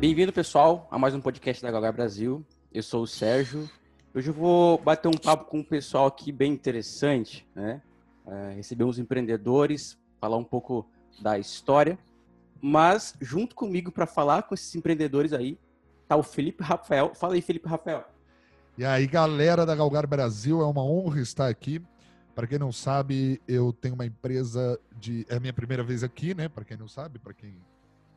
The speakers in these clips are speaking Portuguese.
Bem-vindo, pessoal, a mais um podcast da Galgar Brasil. Eu sou o Sérgio. Hoje eu vou bater um papo com um pessoal aqui bem interessante, né? É, receber uns empreendedores, falar um pouco da história. Mas, junto comigo para falar com esses empreendedores aí, tá o Felipe Rafael. Fala aí, Felipe Rafael. E aí, galera da Galgar Brasil, é uma honra estar aqui. Para quem não sabe, eu tenho uma empresa de. É a minha primeira vez aqui, né? Para quem não sabe, para quem,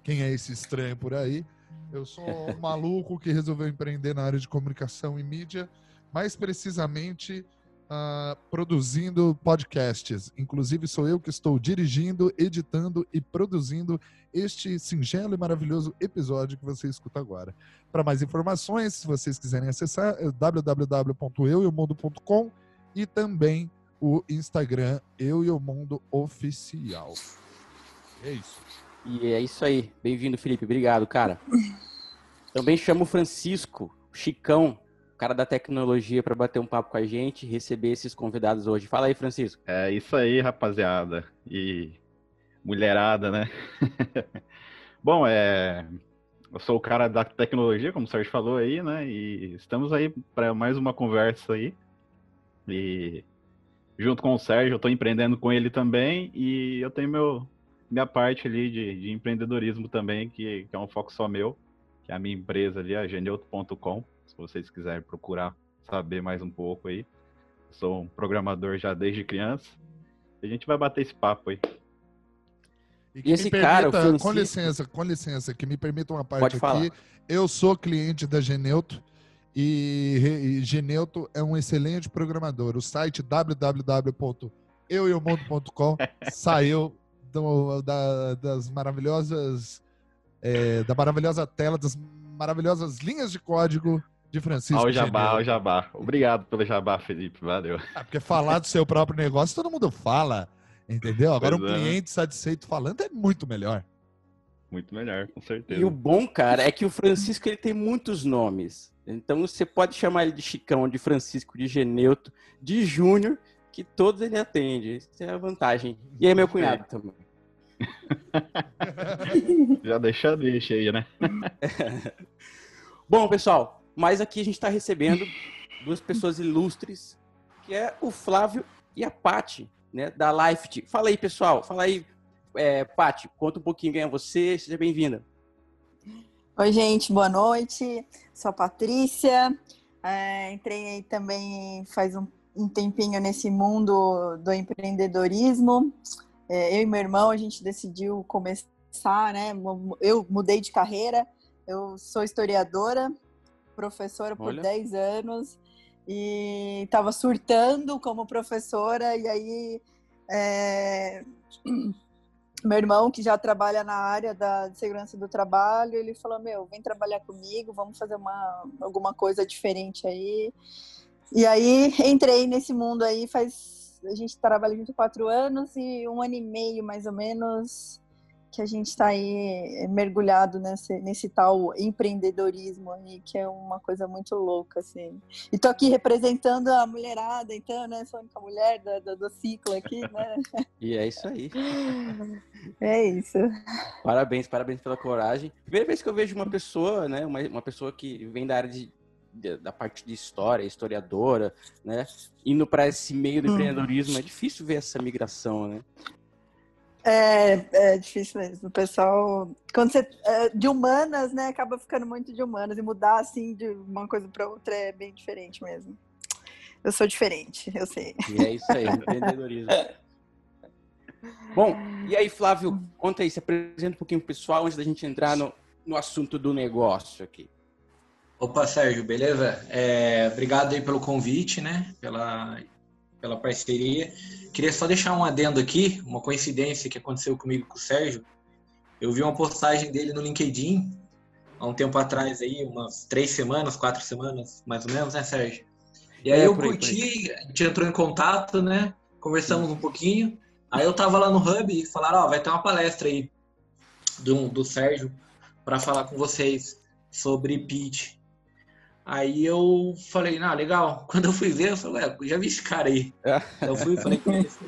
quem é esse estranho por aí. Eu sou um maluco que resolveu empreender na área de comunicação e mídia, mais precisamente uh, produzindo podcasts. Inclusive, sou eu que estou dirigindo, editando e produzindo este singelo e maravilhoso episódio que você escuta agora. Para mais informações, se vocês quiserem acessar, é www.eueomundo.com e também o Instagram Eu e o Mundo Oficial. É isso. E é isso aí. Bem-vindo, Felipe. Obrigado, cara. Também chamo o Francisco, Chicão, cara da tecnologia, para bater um papo com a gente, receber esses convidados hoje. Fala aí, Francisco. É isso aí, rapaziada. E mulherada, né? Bom, é. Eu sou o cara da tecnologia, como o Sérgio falou aí, né? E estamos aí para mais uma conversa aí. E junto com o Sérgio, eu estou empreendendo com ele também e eu tenho meu, minha parte ali de, de empreendedorismo também, que, que, é um foco só meu, que é a minha empresa ali, a geneuto.com, se vocês quiserem procurar saber mais um pouco aí. sou um programador já desde criança. E a gente vai bater esse papo aí. E, e esse permita, cara, Francisco... com licença, com licença, que me permita uma parte aqui. Eu sou cliente da Geneuto e, e Geneuto é um excelente programador. O site www.eueomundo.com saiu do, da, das maravilhosas é, da maravilhosa tela, das maravilhosas linhas de código de Francisco. Ao jabá, ao jabá. Obrigado pelo jabá, Felipe. Valeu. É porque falar do seu próprio negócio todo mundo fala, entendeu? Agora pois um é. cliente satisfeito falando é muito melhor. Muito melhor, com certeza. E o bom, cara, é que o Francisco ele tem muitos nomes. Então você pode chamar ele de Chicão, de Francisco, de Geneuto, de Júnior, que todos ele atende. Isso é a vantagem. E é meu cunhado também. Já deixa deixa aí, né? Bom, pessoal, mas aqui a gente está recebendo duas pessoas ilustres, que é o Flávio e a Pati, né, da Life. Fala aí, pessoal. Fala aí, é, Pati, conta um pouquinho quem é você. Seja bem-vinda. Oi, gente, boa noite. Sou a Patrícia. É, entrei também faz um, um, tempinho nesse mundo do empreendedorismo. É, eu e meu irmão, a gente decidiu começar, né? Eu mudei de carreira. Eu sou historiadora, professora por Olha. 10 anos e estava surtando como professora e aí é, meu irmão, que já trabalha na área da segurança do trabalho, ele falou: Meu, vem trabalhar comigo, vamos fazer uma, alguma coisa diferente aí. E aí entrei nesse mundo aí faz. A gente trabalha junto quatro anos e um ano e meio, mais ou menos, que a gente está aí eh, mergulhado nesse, nesse tal empreendedorismo aí, que é uma coisa muito louca, assim. E tô aqui representando a mulherada, então, né? Sou a única mulher do, do, ciclo aqui, né? E é isso aí. É isso. Parabéns, parabéns pela coragem. Primeira vez que eu vejo uma pessoa, né? Uma, uma pessoa que vem da área de da parte de história, historiadora, né? Indo para esse meio do hum. empreendedorismo, é difícil ver essa migração, né? É, é difícil mesmo. O pessoal, quando você é, de humanas, né, acaba ficando muito de humanas e mudar assim de uma coisa para outra é bem diferente mesmo. Eu sou diferente, eu sei. E é isso aí, empreendedorismo. Bom, e aí, Flávio, conta aí, se apresenta um pouquinho pro pessoal antes da gente entrar no, no assunto do negócio aqui. Opa, Sérgio, beleza? É, obrigado aí pelo convite, né? Pela pela parceria. Queria só deixar um adendo aqui, uma coincidência que aconteceu comigo com o Sérgio. Eu vi uma postagem dele no LinkedIn há um tempo atrás aí, umas três semanas, quatro semanas, mais ou menos, né, Sérgio? E aí é, eu curti, a gente entrou em contato, né? Conversamos um pouquinho. Aí eu tava lá no Hub e falaram, ó, oh, vai ter uma palestra aí do, do Sérgio para falar com vocês sobre pitch. Aí eu falei, ah, legal. Quando eu fui ver, eu falei, ué, já vi esse cara aí. É. Eu fui e falei,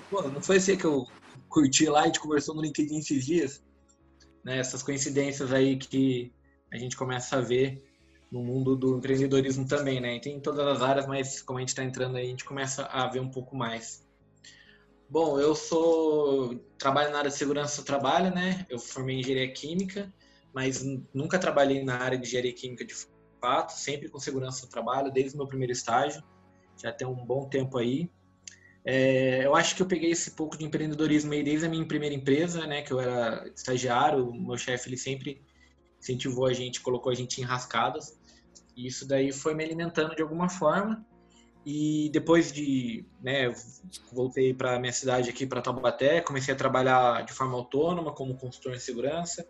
pô, não foi esse que eu curti lá e a gente conversou no LinkedIn esses dias? Né, essas coincidências aí que a gente começa a ver no mundo do empreendedorismo também, né? E tem em todas as áreas, mas como a gente está entrando aí, a gente começa a ver um pouco mais. Bom, eu sou trabalho na área de segurança do trabalho, né? Eu formei em engenharia química, mas nunca trabalhei na área de engenharia química de sempre com segurança do trabalho, desde o meu primeiro estágio. Já tem um bom tempo aí. É, eu acho que eu peguei esse pouco de empreendedorismo aí desde a minha primeira empresa, né? Que eu era estagiário, o meu chefe ele sempre incentivou a gente, colocou a gente em rascadas. E isso daí foi me alimentando de alguma forma. E depois de, né, voltei para minha cidade aqui, para Taubaté, comecei a trabalhar de forma autônoma como consultor em segurança,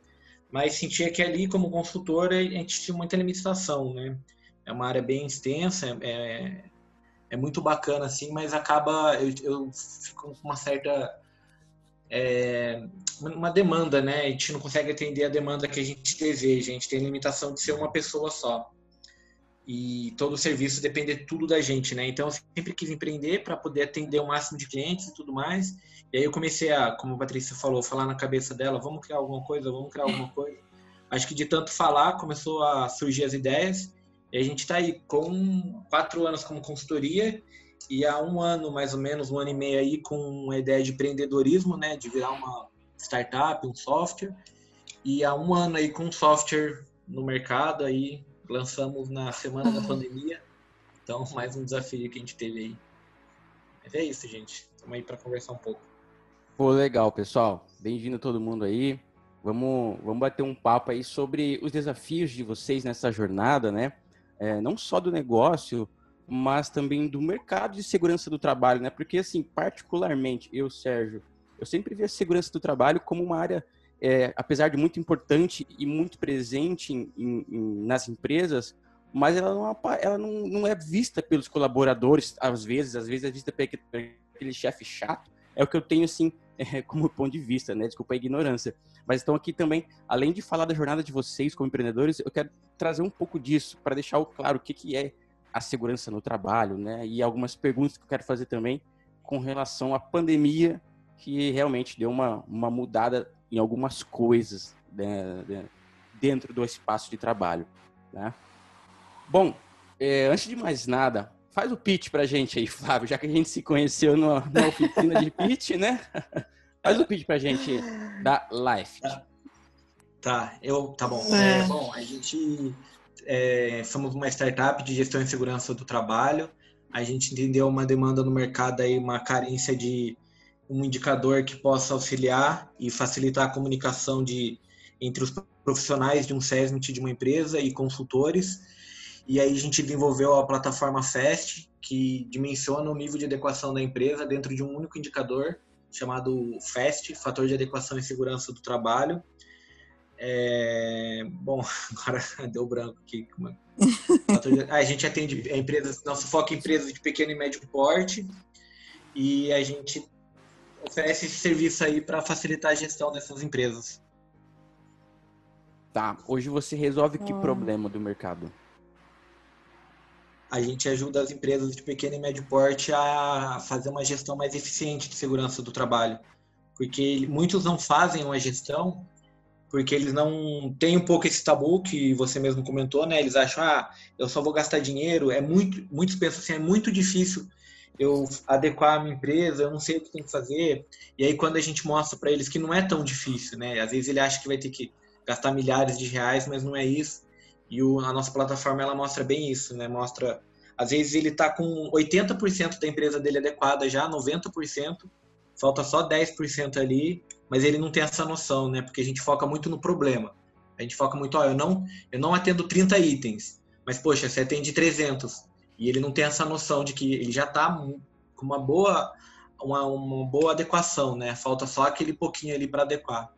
mas sentia que ali, como consultor, a gente tinha muita limitação, né? É uma área bem extensa, é, é muito bacana, assim, mas acaba, eu, eu fico com uma certa é, uma demanda, né? A gente não consegue atender a demanda que a gente deseja, a gente tem limitação de ser uma pessoa só e todo o serviço depende tudo da gente, né? Então eu sempre quis empreender para poder atender o máximo de clientes e tudo mais. E aí eu comecei a, como a Patrícia falou, falar na cabeça dela, vamos criar alguma coisa, vamos criar alguma coisa. Acho que de tanto falar começou a surgir as ideias. E a gente está aí com quatro anos como consultoria e há um ano mais ou menos, um ano e meio aí com a ideia de empreendedorismo, né? De virar uma startup, um software. E há um ano aí com software no mercado aí lançamos na semana da pandemia. Então, mais um desafio que a gente teve aí. Mas é isso, gente. Estamos aí para conversar um pouco. Pô, legal, pessoal. Bem-vindo todo mundo aí. Vamos, vamos bater um papo aí sobre os desafios de vocês nessa jornada, né? É, não só do negócio, mas também do mercado de segurança do trabalho, né? Porque, assim, particularmente, eu, Sérgio, eu sempre vi a segurança do trabalho como uma área é, apesar de muito importante e muito presente em, em, nas empresas, mas ela, não, ela não, não, é vista pelos colaboradores, às vezes, às vezes é vista por aquele chefe chato, é o que eu tenho, assim, é, como ponto de vista, né? Desculpa a ignorância. Mas então aqui também, além de falar da jornada de vocês como empreendedores, eu quero trazer um pouco disso, para deixar claro o que, que é a segurança no trabalho, né? E algumas perguntas que eu quero fazer também com relação à pandemia, que realmente deu uma, uma mudada em algumas coisas né, dentro do espaço de trabalho. Né? Bom, é, antes de mais nada, faz o pitch pra gente aí, Flávio, já que a gente se conheceu numa oficina de pitch, né? Faz o pitch pra gente da Life. Tá, tá eu, tá bom. É, bom, a gente é, somos uma startup de gestão e segurança do trabalho. A gente entendeu uma demanda no mercado aí, uma carência de um indicador que possa auxiliar e facilitar a comunicação de, entre os profissionais de um SESMIT de uma empresa e consultores. E aí a gente desenvolveu a plataforma FAST, que dimensiona o nível de adequação da empresa dentro de um único indicador, chamado FAST, Fator de Adequação e Segurança do Trabalho. É... Bom, agora deu branco aqui. A gente atende empresas, nosso foco é empresas de pequeno e médio porte, e a gente oferece esse serviço aí para facilitar a gestão dessas empresas. Tá. Hoje você resolve que hum. problema do mercado? A gente ajuda as empresas de pequeno e médio porte a fazer uma gestão mais eficiente de segurança do trabalho. Porque muitos não fazem uma gestão porque eles não têm um pouco esse tabu que você mesmo comentou, né? Eles acham, ah, eu só vou gastar dinheiro. É muito, muitos pensam assim, é muito difícil eu adequar a minha empresa, eu não sei o que tem que fazer. E aí quando a gente mostra para eles que não é tão difícil, né? Às vezes ele acha que vai ter que gastar milhares de reais, mas não é isso. E o, a nossa plataforma ela mostra bem isso, né? Mostra às vezes ele está com 80% da empresa dele adequada já, 90%, falta só 10% ali, mas ele não tem essa noção, né? Porque a gente foca muito no problema. A gente foca muito, ó, eu não, eu não atendo 30 itens, mas poxa, você atende 300 e ele não tem essa noção de que ele já está com uma boa, uma, uma boa adequação, né? Falta só aquele pouquinho ali para adequar.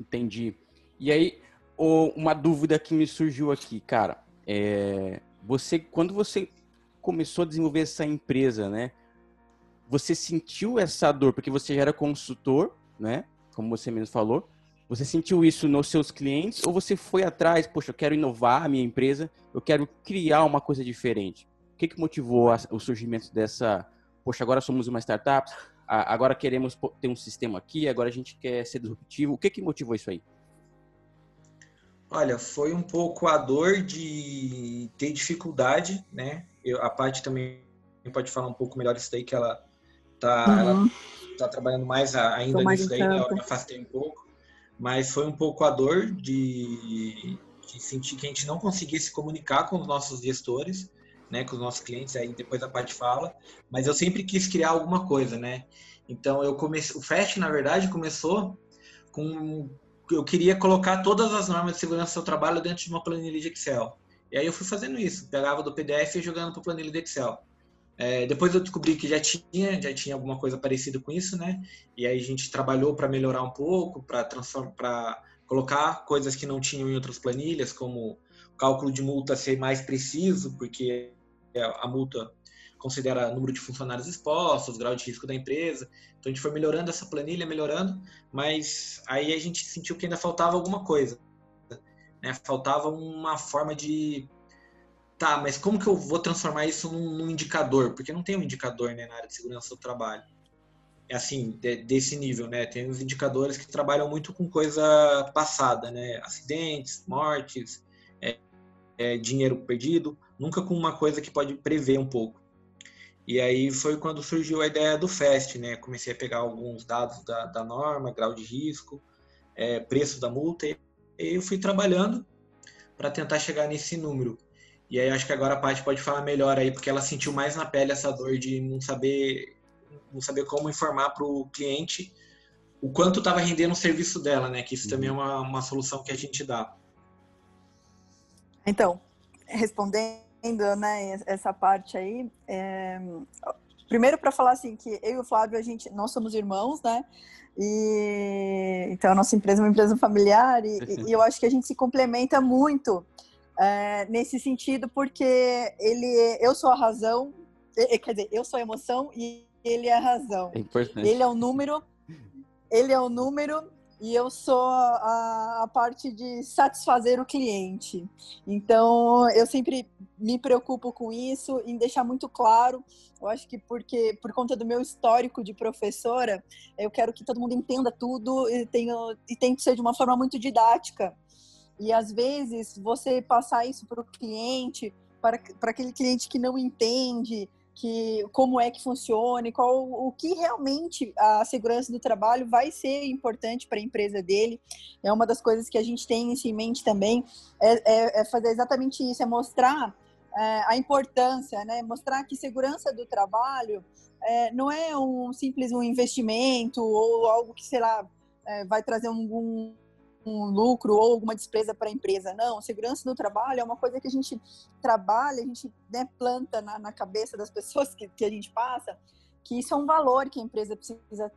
Entendi. E aí, uma dúvida que me surgiu aqui, cara. É, você, quando você começou a desenvolver essa empresa, né? Você sentiu essa dor porque você já era consultor, né? Como você mesmo falou. Você sentiu isso nos seus clientes ou você foi atrás, poxa, eu quero inovar a minha empresa, eu quero criar uma coisa diferente? O que, que motivou o surgimento dessa, poxa, agora somos uma startup, agora queremos ter um sistema aqui, agora a gente quer ser disruptivo. O que, que motivou isso aí? Olha, foi um pouco a dor de ter dificuldade, né? Eu, a parte também pode falar um pouco melhor isso daí, que ela tá, uhum. ela tá trabalhando mais ainda mais nisso daí, né? Eu me afastei um pouco. Mas foi um pouco a dor de, de sentir que a gente não conseguia se comunicar com os nossos gestores, né? Com os nossos clientes, aí depois a parte fala. Mas eu sempre quis criar alguma coisa, né? Então eu comecei, o Fast na verdade começou com eu queria colocar todas as normas de segurança do trabalho dentro de uma planilha de Excel. E aí eu fui fazendo isso, pegava do PDF e jogando para a planilha de Excel. É, depois eu descobri que já tinha, já tinha alguma coisa parecida com isso, né? E aí a gente trabalhou para melhorar um pouco, para transformar, colocar coisas que não tinham em outras planilhas, como o cálculo de multa ser mais preciso, porque a multa considera número de funcionários expostos, grau de risco da empresa. Então a gente foi melhorando essa planilha, melhorando, mas aí a gente sentiu que ainda faltava alguma coisa. Né? Faltava uma forma de. Tá, mas como que eu vou transformar isso num, num indicador? Porque não tem um indicador né, na área de segurança do trabalho. É assim, de, desse nível, né? Tem os indicadores que trabalham muito com coisa passada, né? Acidentes, mortes, é, é, dinheiro perdido, nunca com uma coisa que pode prever um pouco. E aí foi quando surgiu a ideia do FAST, né? Comecei a pegar alguns dados da, da norma, grau de risco, é, preço da multa, e eu fui trabalhando para tentar chegar nesse número. E aí acho que agora a Paty pode falar melhor aí, porque ela sentiu mais na pele essa dor de não saber, não saber como informar para o cliente o quanto estava rendendo o serviço dela, né? Que isso também é uhum. uma, uma solução que a gente dá. Então, respondendo né, essa parte aí. É... Primeiro para falar assim que eu e o Flávio a gente nós somos irmãos, né? E então a nossa empresa é uma empresa familiar e, e eu acho que a gente se complementa muito é, nesse sentido porque ele eu sou a razão, quer dizer eu sou a emoção e ele é a razão. É ele é o número, ele é o número e eu sou a, a, parte de satisfazer o cliente. Então, eu sempre me preocupo com isso, em deixar muito claro. Eu acho que porque por conta do meu histórico de professora, eu quero que todo mundo entenda tudo e, tenho, e tem que ser de uma forma muito didática. E às vezes você passar isso para o cliente, para, para aquele cliente que não entende, que como é que funciona qual o que realmente a segurança do trabalho vai ser importante para a empresa dele. É uma das coisas que a gente tem isso em mente também, é, é, é fazer exatamente isso, é mostrar é, a importância, né? Mostrar que segurança do trabalho é, não é um simples um investimento ou algo que, sei lá, é, vai trazer um, um um lucro ou alguma despesa para a empresa. Não, segurança do trabalho é uma coisa que a gente trabalha, a gente né, planta na, na, cabeça das pessoas que, que a gente passa, que isso é um valor que a empresa precisa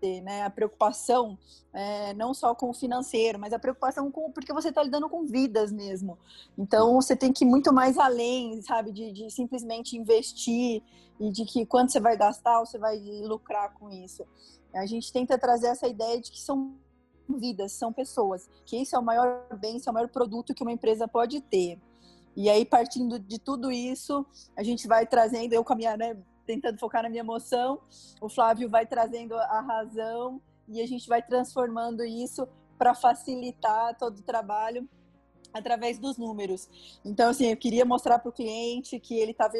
ter, né? A preocupação é, não só com o financeiro, mas a preocupação com porque você está lidando com vidas mesmo. Então você tem que ir muito mais além, sabe, de, de simplesmente investir e de que quanto você vai gastar, você vai lucrar com isso. A gente tenta trazer essa ideia de que são vidas, são pessoas. Que esse é o maior bem, esse é o maior produto que uma empresa pode ter. E aí, partindo de tudo isso, a gente vai trazendo, eu com a minha, né, tentando focar na minha emoção, o Flávio vai trazendo a razão e a gente vai transformando isso para facilitar todo o trabalho através dos números. Então, assim, eu queria mostrar para o cliente que ele estava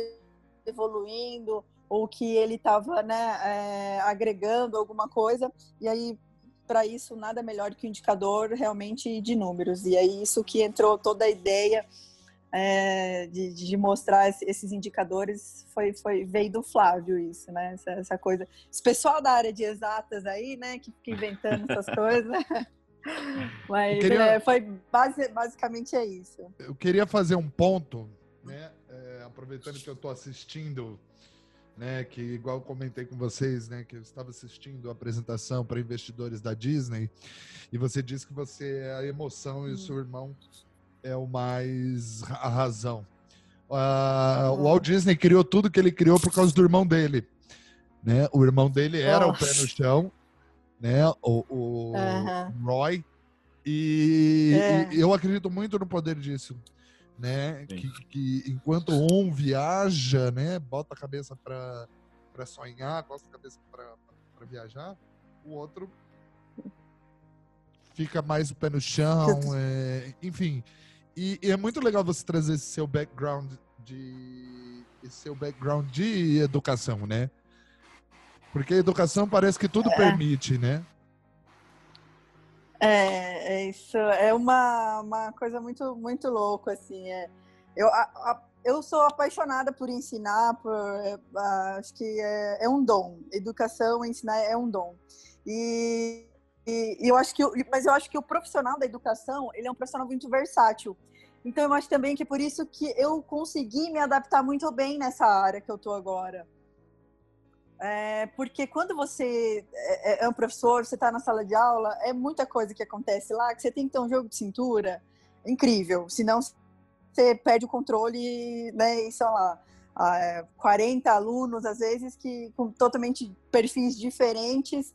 evoluindo ou que ele estava né, é, agregando alguma coisa. E aí, para isso nada melhor que um indicador realmente de números. E é isso que entrou toda a ideia é, de, de, mostrar esses indicadores foi, foi veio do Flávio isso, né? Essa, essa, coisa. Esse pessoal da área de exatas aí, né, que fica inventando essas coisas. Mas queria, é, foi base, basicamente é isso. Eu queria fazer um ponto, né? É, aproveitando que eu estou assistindo né, que igual eu comentei com vocês, né, que eu estava assistindo a apresentação para investidores da Disney, e você disse que você é a emoção e o seu irmão é o mais a razão. Uh, o Walt Disney criou tudo que ele criou por causa do irmão dele, né? O irmão dele era Nossa. o pé no chão, né? O, o Roy e, é. e eu acredito muito no poder disso né? Que, que, enquanto um viaja, né, bota a cabeça para sonhar, bota a cabeça para viajar, o outro fica mais o pé no chão, é, enfim. E, e, é muito legal você trazer esse seu background de esse seu background de educação, né? Porque a educação parece que tudo é. permite, né? É, é, isso é uma, uma coisa muito muito louca assim. É, eu, a, a, eu sou apaixonada por ensinar, por, é, acho que é, é, um dom. Educação, ensinar é um dom. E, e, e eu acho que, mas eu acho que o profissional da educação ele é um profissional muito versátil. Então eu acho também que é por isso que eu consegui me adaptar muito bem nessa área que eu tô agora. É, porque quando você é, é, é um professor, você está na sala de aula, é muita coisa que acontece lá que você tem que ter um jogo de cintura incrível, senão você perde o controle, né? E são lá 40 alunos, às vezes, que com totalmente perfis diferentes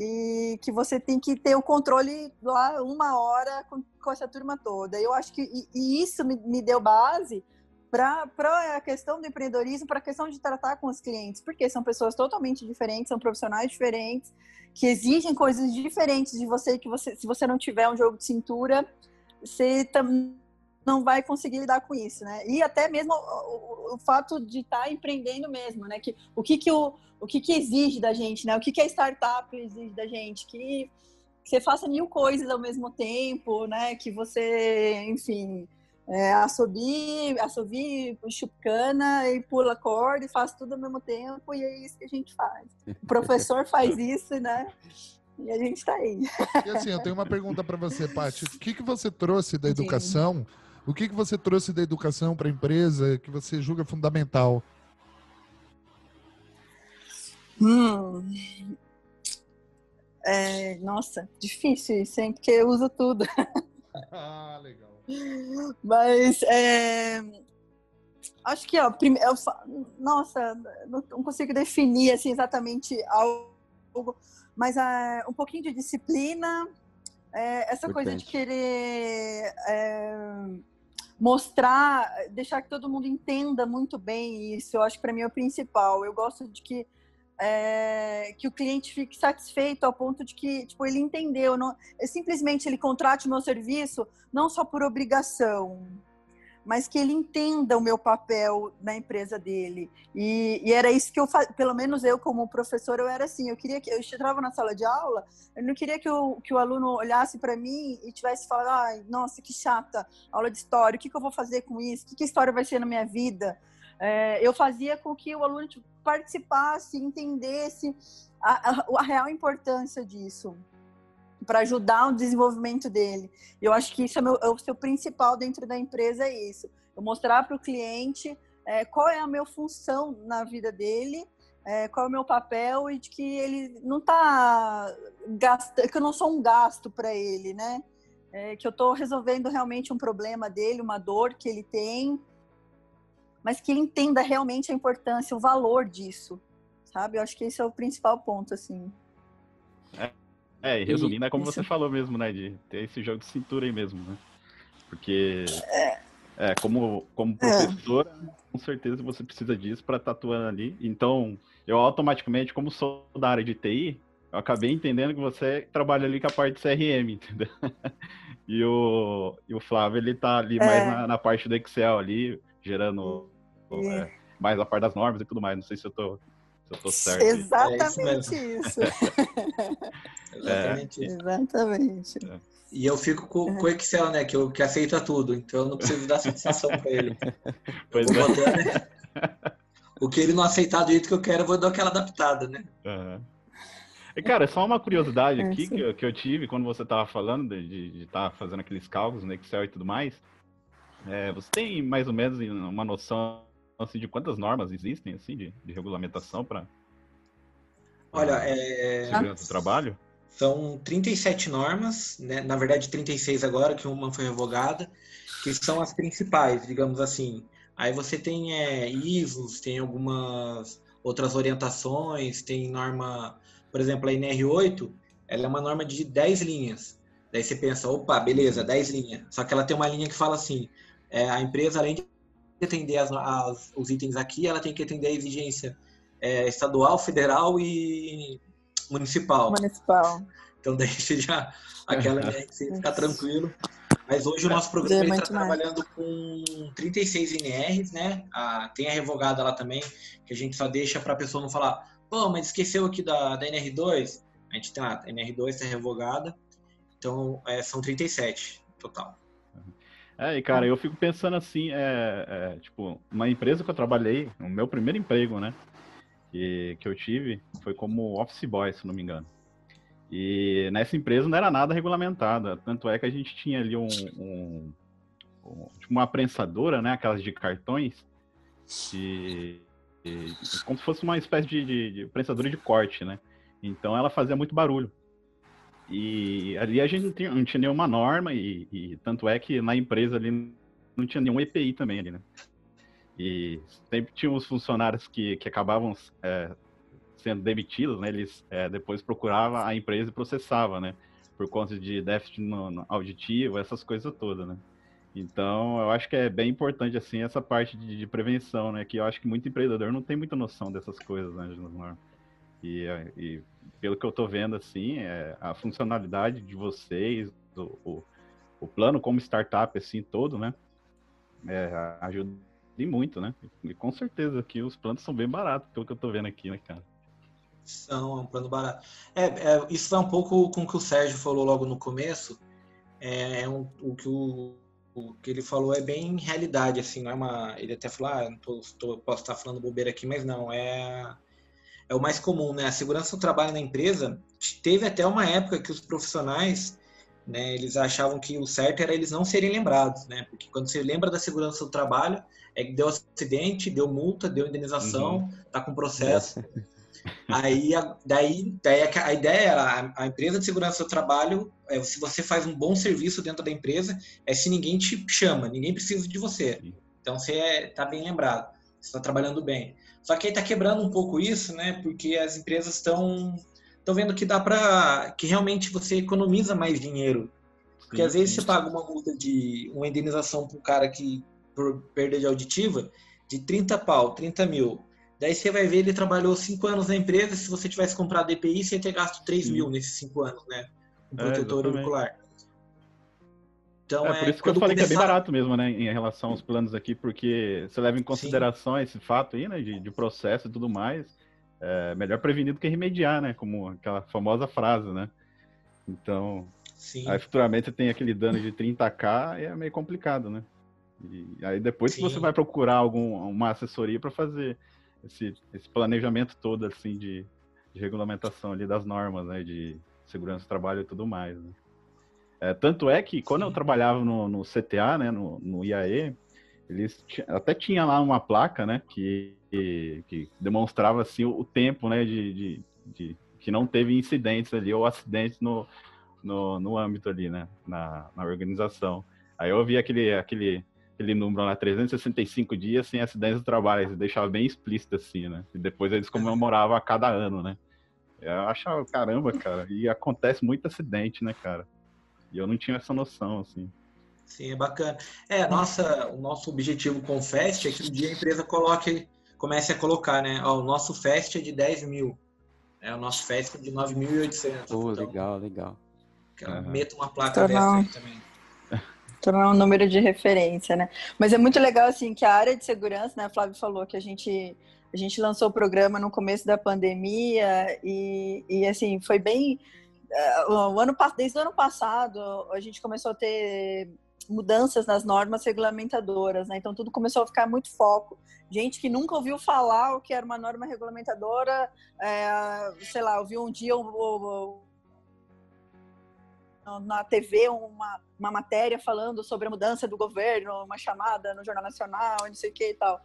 e que você tem que ter o controle lá uma hora com, com essa turma toda. Eu acho que e, e isso me, me, deu base para a questão do empreendedorismo, para a questão de tratar com os clientes, porque são pessoas totalmente diferentes, são profissionais diferentes, que exigem coisas diferentes de você, que você, se você não tiver um jogo de cintura, você não vai conseguir lidar com isso, né? E até mesmo o, o, o fato de estar tá empreendendo mesmo, né? Que, o que que o, o que que exige da gente, né? O que que a startup exige da gente? Que, que você faça mil coisas ao mesmo tempo, né? Que você, enfim, é, assobie, assobie, chucana e pula corda e faz tudo ao mesmo tempo e é isso que a gente faz. O professor faz isso, né? E a gente está aí. E assim, eu tenho uma pergunta para você, Paty. O que, que você trouxe da educação? Sim o que, que você trouxe da educação para a empresa que você julga fundamental? Hum. É, nossa, difícil isso, hein? Porque eu uso tudo. ah, legal. Mas é, acho que, ó, prime... eu, nossa, não consigo definir assim, exatamente algo, mas é, um pouquinho de disciplina, é, essa Importante. coisa de querer é, mostrar, deixar que todo mundo entenda muito bem isso. Eu acho que para mim é o principal. Eu gosto de que é, que o cliente fique satisfeito ao ponto de que tipo, ele entendeu. Não, simplesmente ele contrate o meu serviço não só por obrigação, mas que ele entenda o meu papel na empresa dele. E, e era isso que eu, pelo menos eu como professor, eu era assim. Eu queria que eu entrava na sala de aula, eu não queria que o, que o aluno olhasse para mim e tivesse falado, ai, nossa, que chata, aula de história. O que, que eu vou fazer com isso? Que, que história vai ser na minha vida? É, eu fazia com que o aluno tipo, participasse, entendesse a, a, a real importância disso para ajudar o desenvolvimento dele. Eu acho que isso é, meu, é o seu principal dentro da empresa, é isso. Eu mostrar para o cliente é, qual é a minha função na vida dele, é, qual é o meu papel e de que ele não está gastando, que eu não sou um gasto para ele, né? É, que eu estou resolvendo realmente um problema dele, uma dor que ele tem, mas que ele entenda realmente a importância, o valor disso, sabe? Eu acho que esse é o principal ponto, assim. É, é, e resumindo, é como Isso. você falou mesmo, né? De ter esse jogo de cintura aí mesmo, né? Porque, é, é como, como professora, é. com certeza você precisa disso para estar tá atuando ali. Então, eu automaticamente, como sou da área de TI, eu acabei entendendo que você trabalha ali com a parte de CRM, entendeu? E o, e o Flávio, ele tá ali é. mais na, na, parte do Excel ali, gerando é, mais a parte das normas e tudo mais. Não sei se eu tô se eu tô certo. Exatamente é isso. Exatamente. É. Exatamente. É. E eu fico com, com o Excel, né? Que, eu, que aceita tudo. Então eu não preciso dar satisfação para ele. Pois é. Botar, O que ele não aceitar do jeito que eu quero, eu vou dar aquela adaptada, né? Uhum. E, cara, só uma curiosidade aqui que, eu, que eu tive quando você estava falando de estar tá fazendo aqueles cálculos no Excel e tudo mais. É, você tem mais ou menos uma noção assim, de quantas normas existem assim de, de regulamentação para Olha, é... segurança do trabalho? São 37 normas, né? na verdade 36 agora, que uma foi revogada, que são as principais, digamos assim. Aí você tem é, ISOs, tem algumas outras orientações, tem norma, por exemplo, a NR8, ela é uma norma de 10 linhas. Daí você pensa, opa, beleza, 10 linhas. Só que ela tem uma linha que fala assim, é, a empresa, além de atender as, as, os itens aqui, ela tem que atender a exigência é, estadual, federal e municipal. Municipal. Então daí você já aquela você fica tranquilo. Mas hoje o nosso programa está trabalhando com 36 NRs, né? Ah, tem a revogada lá também, que a gente só deixa para a pessoa não falar, pô, mas esqueceu aqui da, da NR2. A gente tem lá, a NR2 está revogada. Então, é, são 37 total. É, e cara, eu fico pensando assim, é, é, tipo, uma empresa que eu trabalhei, o meu primeiro emprego, né, que, que eu tive, foi como office boy, se não me engano. E nessa empresa não era nada regulamentada, tanto é que a gente tinha ali um, um, um tipo uma prensadora, né, aquelas de cartões, de, de, como se fosse uma espécie de, de, de prensadora de corte, né. Então ela fazia muito barulho. E ali a gente não tinha, não tinha nenhuma norma, e, e, tanto é que na empresa ali não tinha nenhum EPI também ali, né? E sempre tinha os funcionários que, que acabavam é, sendo demitidos, né? Eles é, depois procuravam a empresa e processavam, né? Por conta de déficit no, no auditivo, essas coisas todas, né? Então, eu acho que é bem importante, assim, essa parte de, de prevenção, né? Que eu acho que muito empreendedor não tem muita noção dessas coisas, né? E, e pelo que eu estou vendo, assim, é, a funcionalidade de vocês, o, o, o, plano como startup, assim, todo, né? É, ajuda muito, né? E com certeza aqui os planos são bem baratos, pelo que eu estou vendo aqui, né, cara? São, é um plano barato. É, é, isso vai um pouco com o que o Sérgio falou logo no começo. É, é um, o que o, o que ele falou é bem realidade, assim, não é uma. Ele até falou, ah, tô, tô, posso estar falando bobeira aqui, mas não, é é o mais comum, né? A segurança do trabalho na empresa teve até uma época que os profissionais, né, eles achavam que o certo era eles não serem lembrados, né? Porque quando você lembra da segurança do trabalho, é que deu acidente, deu multa, deu indenização, uhum. tá com processo. Aí, daí, daí a, ideia era, a, empresa de segurança do trabalho, é, se você faz um bom serviço dentro da empresa, é se ninguém te chama, ninguém precisa de você. Então você é, bem lembrado, você está trabalhando bem. Só que aí está quebrando um pouco isso, né? Porque as empresas estão estão vendo que dá para que realmente você economiza mais dinheiro. Porque sim, às vezes sim. você paga uma multa de uma indenização para um cara que por perda de auditiva de 30 pau, 30 mil. Daí você vai ver, ele trabalhou 5 anos na empresa, se você tivesse comprado DPI, você ia ter gasto 3 sim. mil nesses 5 anos, né? Com é, protetor é, auricular. Então, é, por é, isso que eu falei começar... que é bem barato mesmo, né, em relação aos planos aqui, porque você leva em consideração Sim. esse fato aí, né, de, de processo e tudo mais, é melhor prevenir do que remediar, né, como aquela famosa frase, né. Então, Sim. aí futuramente você tem aquele dano de 30k e é meio complicado, né. E aí depois Sim. você vai procurar algum, uma assessoria para fazer esse, esse planejamento todo, assim, de, de regulamentação ali das normas, né, de segurança do trabalho e tudo mais, né. É, tanto é que quando Sim. eu trabalhava no, no, CTA, né, no, no IAE, eles até tinha lá uma placa, né, que, que, demonstrava assim o, tempo, né, de, de, de, que não teve incidentes ali ou acidentes no, no, no âmbito ali, né, na, na organização. Aí eu vi aquele, aquele, aquele número lá, 365 dias sem acidentes do trabalho, eles deixavam bem explícito assim, né, e depois eles comemoravam a cada ano, né. Eu achava, caramba, cara, e acontece muito acidente, né, cara. E eu não tinha essa noção, assim. Sim, é bacana. É, nossa, o nosso objetivo com o Fest é que um dia a empresa coloque, comece a colocar, né? Ó, o nosso Fest é de 10 mil. É, o nosso Fest é de 9.800. Pô, então, legal, legal. uhum. Meta uma placa Tornar... dessa também. Tornar um número de referência, né? Mas é muito legal, assim, que a área de segurança, né? A Flávia falou que a gente a gente lançou o programa no começo da pandemia e, e assim, foi bem o ano, desde o ano passado, a gente começou a ter mudanças nas normas regulamentadoras, né? Então tudo começou a ficar muito foco. Gente que nunca ouviu falar o que era uma norma regulamentadora, é, sei lá, ouviu um dia na TV uma, uma matéria falando sobre a mudança do governo, uma chamada no Jornal Nacional, não sei o que e tal.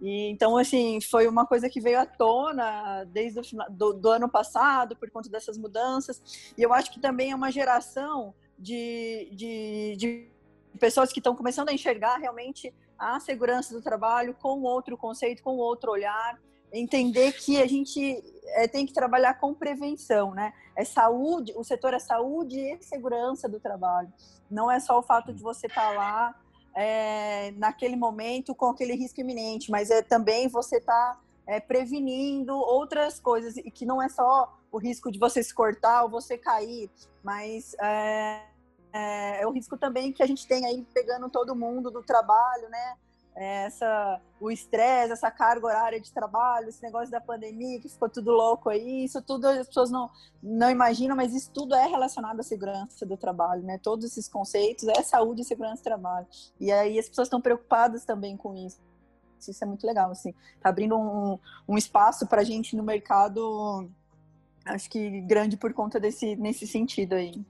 E, então, assim, foi uma coisa que veio à tona desde o final do, do, ano passado, por conta dessas mudanças. E eu acho que também é uma geração de, de, de pessoas que estão começando a enxergar realmente a segurança do trabalho com outro conceito, com outro olhar. Entender que a gente é, tem que trabalhar com prevenção, né? É saúde, o setor é saúde e segurança do trabalho. Não é só o fato de você estar tá lá é, naquele momento com aquele risco iminente, mas é também você tá é, prevenindo outras coisas, e que não é só o risco de você se cortar ou você cair, mas é, é, é o risco também que a gente tem aí pegando todo mundo do trabalho, né? Essa, o estresse, essa carga horária de trabalho, esse negócio da pandemia que ficou tudo louco aí, isso tudo as pessoas não, não imaginam, mas isso tudo é relacionado à segurança do trabalho, né? Todos esses conceitos é saúde e segurança do trabalho. E aí as pessoas estão preocupadas também com isso. Isso é muito legal, assim. Tá abrindo um, um espaço para a gente no mercado, acho que grande por conta desse nesse sentido aí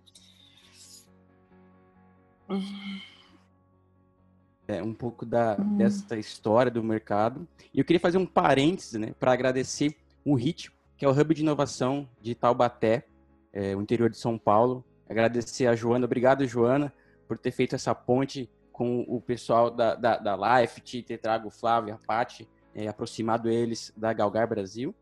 é, um pouco da, uhum. dessa história do mercado. E eu queria fazer um parênteses né, para agradecer o HIT, que é o Hub de Inovação de Taubaté, é, o interior de São Paulo. Agradecer a Joana, obrigado, Joana, por ter feito essa ponte com o pessoal da, da, da Life, ter trago o Flávio e a Paty, é, aproximado eles da Galgar Brasil.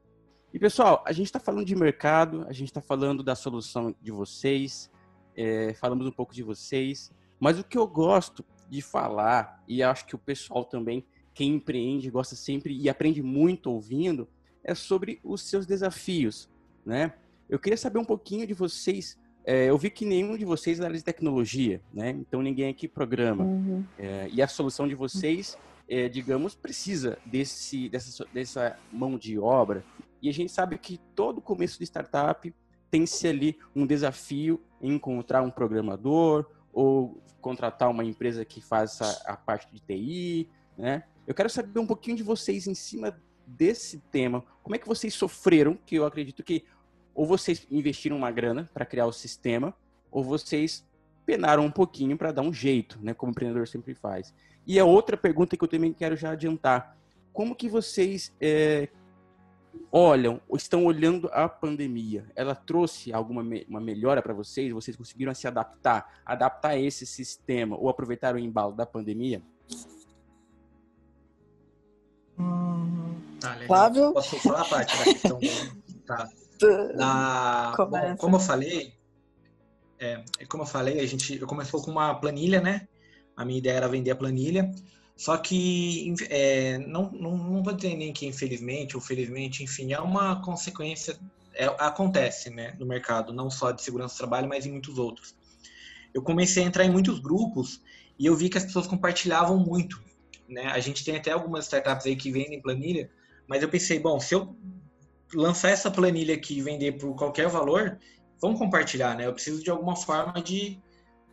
E pessoal, a gente está falando de mercado, a gente está falando da solução de vocês, é, falamos um pouco de vocês, mas o que eu gosto de falar, e acho que o pessoal também, quem empreende, gosta sempre e aprende muito ouvindo, é sobre os seus desafios, né? Eu queria saber um pouquinho de vocês. É, eu vi que nenhum de vocês é área de tecnologia, né? Então ninguém aqui programa. Uhum. É, e a solução de vocês, é, digamos, precisa desse, dessa, dessa mão de obra. E a gente sabe que todo começo de startup tem-se ali um desafio em encontrar um programador ou contratar uma empresa que faça a parte de TI, né? Eu quero saber um pouquinho de vocês em cima desse tema. Como é que vocês sofreram? Que eu acredito que ou vocês investiram uma grana para criar o sistema, ou vocês penaram um pouquinho para dar um jeito, né? Como o empreendedor sempre faz. E a outra pergunta que eu também quero já adiantar: como que vocês é, olham, estão olhando a pandemia, ela trouxe alguma me uma melhora para vocês? Vocês conseguiram se adaptar, adaptar a esse sistema ou aproveitar o embalo da pandemia? Hum, tá. Flávio? Posso falar, Paty, da questão tá. Na, bom, como eu falei, é, como eu falei, a gente eu começou com uma planilha, né? A minha ideia era vender a planilha. Só que é, não, não, não vou dizer nem que infelizmente ou felizmente, enfim, é uma consequência, é, acontece né, no mercado, não só de segurança do trabalho, mas em muitos outros. Eu comecei a entrar em muitos grupos e eu vi que as pessoas compartilhavam muito. Né? A gente tem até algumas startups aí que vendem planilha, mas eu pensei, bom, se eu lançar essa planilha aqui e vender por qualquer valor, vamos compartilhar, né? Eu preciso de alguma forma de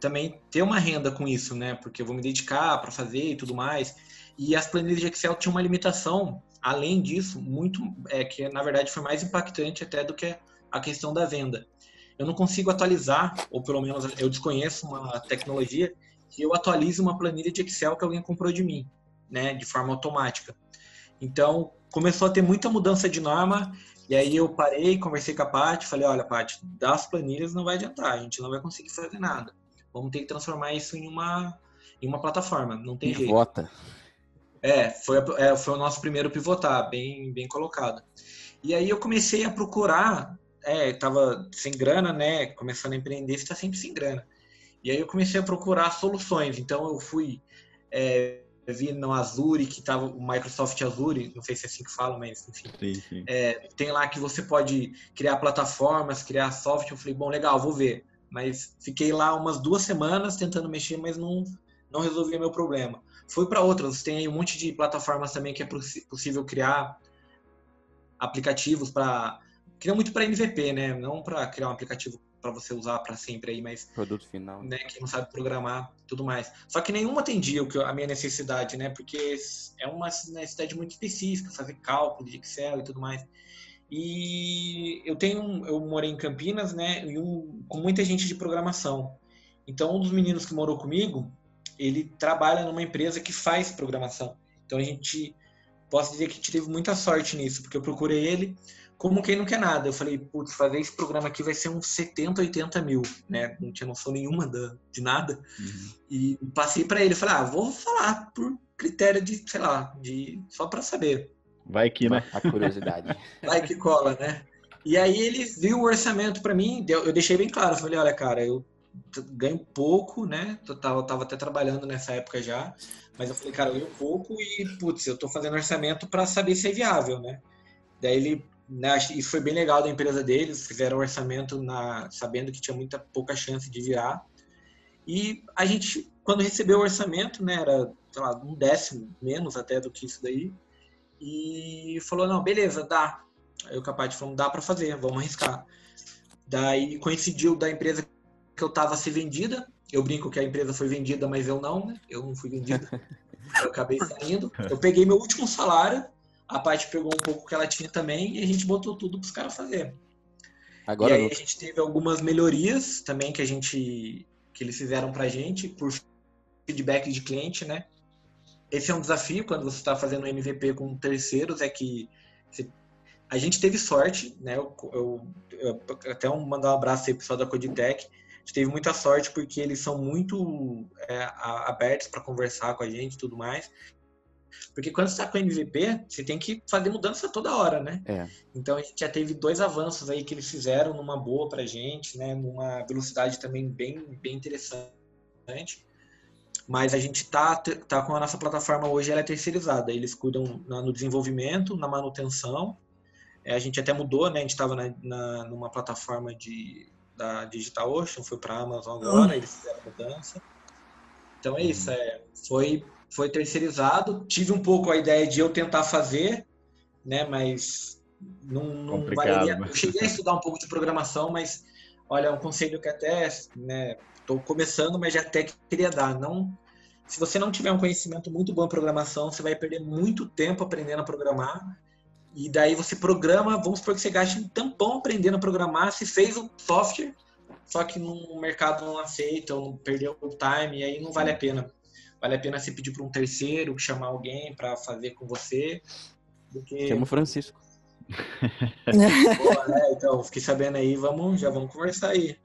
também ter uma renda com isso, né? Porque eu vou me dedicar para fazer e tudo mais. E as planilhas de Excel tinham uma limitação, além disso, muito é que na verdade foi mais impactante até do que a questão da venda. Eu não consigo atualizar, ou pelo menos eu desconheço uma tecnologia que eu atualize uma planilha de Excel que alguém comprou de mim, né, de forma automática. Então, começou a ter muita mudança de norma, e aí eu parei, conversei com a Paty, falei, olha, Paty, das planilhas não vai adiantar, a gente não vai conseguir fazer nada. Vamos ter que transformar isso em uma, em uma plataforma, não tem Pivota. jeito. É, foi, é, foi o nosso primeiro pivotar, bem, bem colocado. E aí eu comecei a procurar, é, tava sem grana, né, começando a empreender, você tá sempre sem grana. E aí eu comecei a procurar soluções, então eu fui, é, vi no Azure, que tava o Microsoft Azure, não sei se é assim que fala, mas enfim. Sim, sim. É, tem lá que você pode criar plataformas, criar software. Eu falei, bom, legal, vou ver. Mas fiquei lá umas duas semanas tentando mexer, mas não, não resolvia meu problema. Fui para outras, tem aí um monte de plataformas também que é possível criar aplicativos para. Criam muito para MVP, né? Não para criar um aplicativo para você usar para sempre aí, mas. Produto final. Né, quem não sabe programar tudo mais. Só que nenhuma atendia a minha necessidade, né? Porque é uma necessidade muito específica, fazer cálculo de Excel e tudo mais. E eu tenho, eu morei em Campinas, né, e um, com muita gente de programação. Então, um dos meninos que morou comigo, ele trabalha numa empresa que faz programação. Então, a gente, posso dizer que teve muita sorte nisso, porque eu procurei ele como quem não quer nada. Eu falei, putz, fazer esse programa aqui vai ser uns 70, 80 mil, né? Não tinha noção nenhuma de nada. Uhum. E passei para ele, falei, ah, vou falar por critério de, sei lá, de só para saber. Vai que, né? A curiosidade. Vai que cola, né? E aí ele viu o orçamento para mim, eu deixei bem claro, falei, olha, cara, eu ganho pouco, né? Eu tava, tava até trabalhando nessa época já, mas eu falei, cara, eu ganho pouco e, putz, eu tô fazendo orçamento para saber se é viável, né? Daí ele, né, isso foi bem legal da empresa deles, fizeram orçamento na, sabendo que tinha muita pouca chance de virar. E a gente, quando recebeu o orçamento, né, era, sei lá, um décimo menos até do que isso daí, e falou, não, beleza, dá. Aí o capaz falou, dá para fazer, vamos arriscar. Daí coincidiu da empresa que eu tava a ser vendida, eu brinco que a empresa foi vendida, mas eu não, né? Eu não fui vendido. Eu acabei saindo. Eu peguei meu último salário, a parte pegou um pouco que ela tinha também e a gente botou tudo para os caras fazer. Agora e aí a gente teve algumas melhorias também que a gente que eles fizeram para a gente por feedback de cliente, né? Esse é um desafio quando você está fazendo um MVP com terceiros, é que você... a gente teve sorte, né? Eu, eu, eu até um, mandar um abraço aí pro pessoal da Coditech gente teve muita sorte porque eles são muito é, abertos para conversar com a gente e tudo mais. Porque quando você está com MVP, você tem que fazer mudança toda hora, né? É. Então a gente já teve dois avanços aí que eles fizeram numa boa pra gente, né? Numa velocidade também bem, bem interessante. Mas a gente tá, tá com a nossa plataforma hoje, ela é terceirizada. Eles cuidam no desenvolvimento, na manutenção. É, a gente até mudou, né? A gente estava na, na, numa plataforma de da Digital Ocean, foi para a Amazon agora, eles fizeram mudança. Então é isso, é, foi, foi terceirizado. Tive um pouco a ideia de eu tentar fazer, né, mas não, não valeria. Eu cheguei a estudar um pouco de programação, mas olha, é um conselho que até, né, estou começando, mas já até queria dar. Não, se você não tiver um conhecimento muito bom em programação, você vai perder muito tempo aprendendo a programar e daí você programa, vamos supor que você gaste um tampão aprendendo a programar, se fez um software, só que no mercado não aceita, ou não perdeu o time, e aí não vale a pena. Vale a pena você pedir para um terceiro, chamar alguém para fazer com você. Porque... Chama o Francisco. Pô, né? Então, fiquei sabendo aí, vamos, já vamos conversar aí.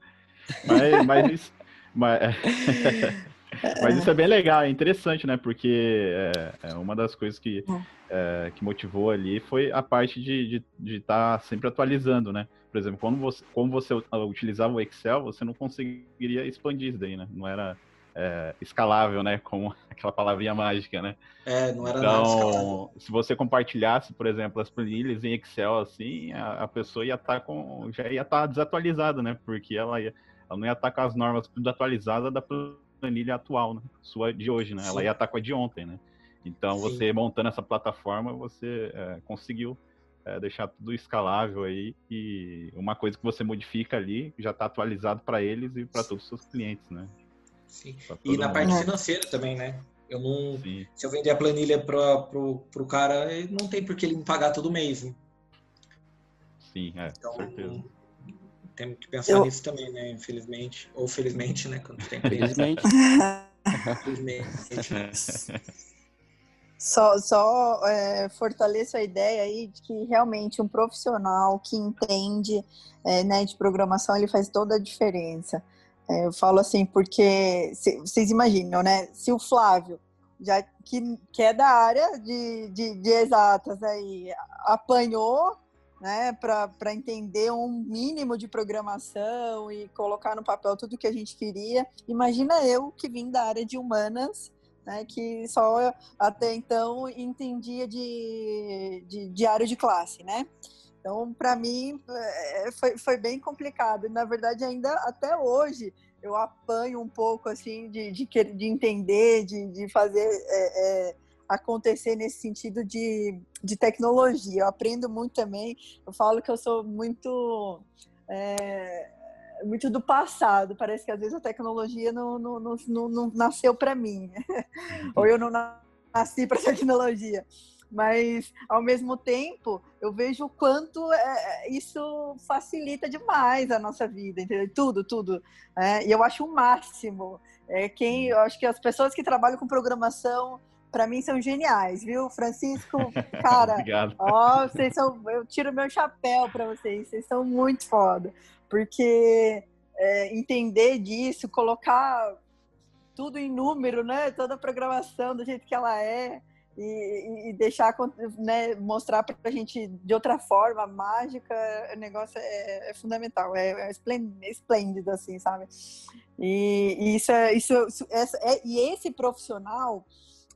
Mas, mas isso. Mas... Mas isso é bem legal, é interessante, né? Porque é, é uma das coisas que, é, que motivou ali foi a parte de estar de, de tá sempre atualizando, né? Por exemplo, quando você, como você utilizava o Excel, você não conseguiria expandir isso daí, né? Não era é, escalável, né? Como aquela palavrinha mágica, né? É, não era então, se você compartilhasse, por exemplo, as planilhas em Excel, assim, a, a pessoa ia estar tá com, já ia estar tá desatualizada, né? Porque ela, ia, ela não ia estar tá com as normas tudo atualizadas da planilha atual, né? Sua de hoje, né? Sim. Ela ia estar com a de ontem, né? Então, Sim. você montando essa plataforma, você é, conseguiu é, deixar tudo escalável aí e uma coisa que você modifica ali já está atualizado para eles e para todos os seus clientes, né? Sim. E na mundo. parte financeira também, né? Eu não, Sim. se eu vender a planilha para pro, pro cara, não tem por que ele me pagar todo mês. Né? Sim, é, então, certeza temos que pensar eu... nisso também, né? Infelizmente. Ou felizmente, né? Quando tem Felizmente. Felizmente. Só, só é, fortaleço a ideia aí de que realmente um profissional que entende é, né, de programação, ele faz toda a diferença. É, eu falo assim, porque se, vocês imaginam, né? Se o Flávio, já que, que é da área de, de, de exatas aí, apanhou né, para entender um mínimo de programação e colocar no papel tudo que a gente queria. Imagina eu que vim da área de humanas, né, que só até então entendia de, de diário de classe, né? Então, para mim, é, foi, foi bem complicado. Na verdade, ainda até hoje, eu apanho um pouco, assim, de, de, de entender, de, de fazer... É, é, acontecer nesse sentido de, de tecnologia. Eu aprendo muito também. Eu falo que eu sou muito. É, muito do passado. Parece que às vezes a tecnologia não, não, não, não, nasceu para mim. Ou eu não nasci para tecnologia. Mas, ao mesmo tempo, eu vejo o quanto é, isso facilita demais a nossa vida, entendeu? Tudo, tudo. É, e eu acho o máximo. É, quem, eu acho que as pessoas que trabalham com programação para mim são geniais, viu? Francisco, cara, Obrigado. ó, vocês são, eu tiro meu chapéu para vocês, vocês são muito foda, porque é, entender disso, colocar tudo em número, né? Toda a programação do jeito que ela é e, e deixar, né, mostrar para a gente de outra forma, mágica, o negócio é, é fundamental, é, é esplêndido, assim, sabe? E, e isso é, isso, é, é, e esse profissional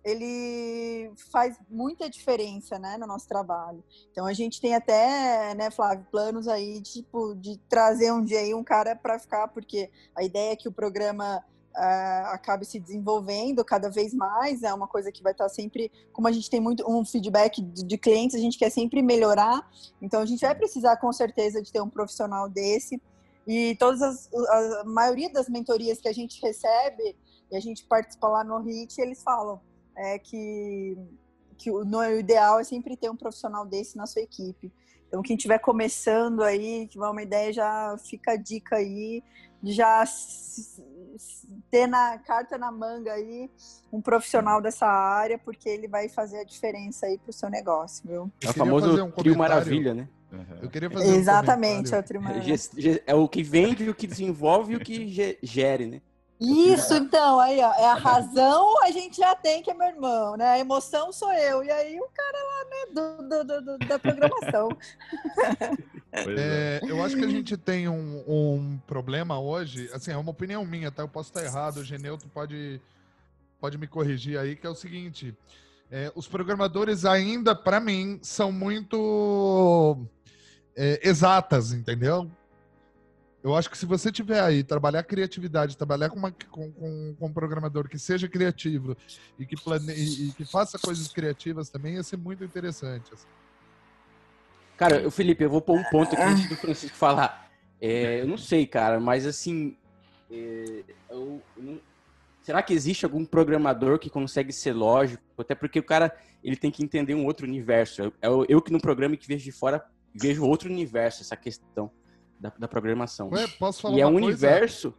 ele faz muita diferença, né, no nosso trabalho. Então a gente tem até, né, Flávio, planos aí tipo de trazer um dia aí um cara para ficar, porque a ideia é que o programa uh, acabe se desenvolvendo cada vez mais, é uma coisa que vai estar sempre, como a gente tem muito um feedback de, de clientes, a gente quer sempre melhorar, então a gente vai precisar com certeza de ter um profissional desse. E todas as, a maioria das mentorias que a gente recebe e a gente participa lá no HIT, eles falam é, que, que o, no ideal é sempre ter um profissional desse na sua equipe. Então, quem estiver começando aí, tiver uma ideia, já fica a dica aí, já ter na carta na manga aí um profissional dessa área, porque ele vai fazer a diferença aí para o seu negócio, viu? É o famoso um trio maravilha, né? Eu queria fazer Exatamente, um é o trio maravilha. É o que vende, o que desenvolve e o que gere, né? Isso, então, aí, ó, é a razão a gente já tem que é meu irmão, né? A emoção sou eu. E aí o cara lá, né, do, do, do da programação. É, eu acho que a gente tem um, um, problema hoje, assim, é uma opinião minha, tá? Eu posso estar errado, o Geneuto pode, pode me corrigir aí, que é o seguinte: é, os programadores ainda, para mim, são muito é, exatas, entendeu? Eu acho que se você tiver aí, trabalhar criatividade, trabalhar com, uma, com, com, com um programador que seja criativo e que, plane... e que faça coisas criativas também, ia ser muito interessante. Assim. Cara, o Felipe, eu vou pôr um ponto aqui antes do Francisco falar. É, eu não sei, cara, mas assim. É, eu, eu não... será que existe algum programador que consegue ser lógico? Até porque o cara ele tem que entender um outro universo. Eu, eu, eu que no programa que vejo de fora vejo outro universo, essa questão da, da programação. Ué, posso falar e é um universo.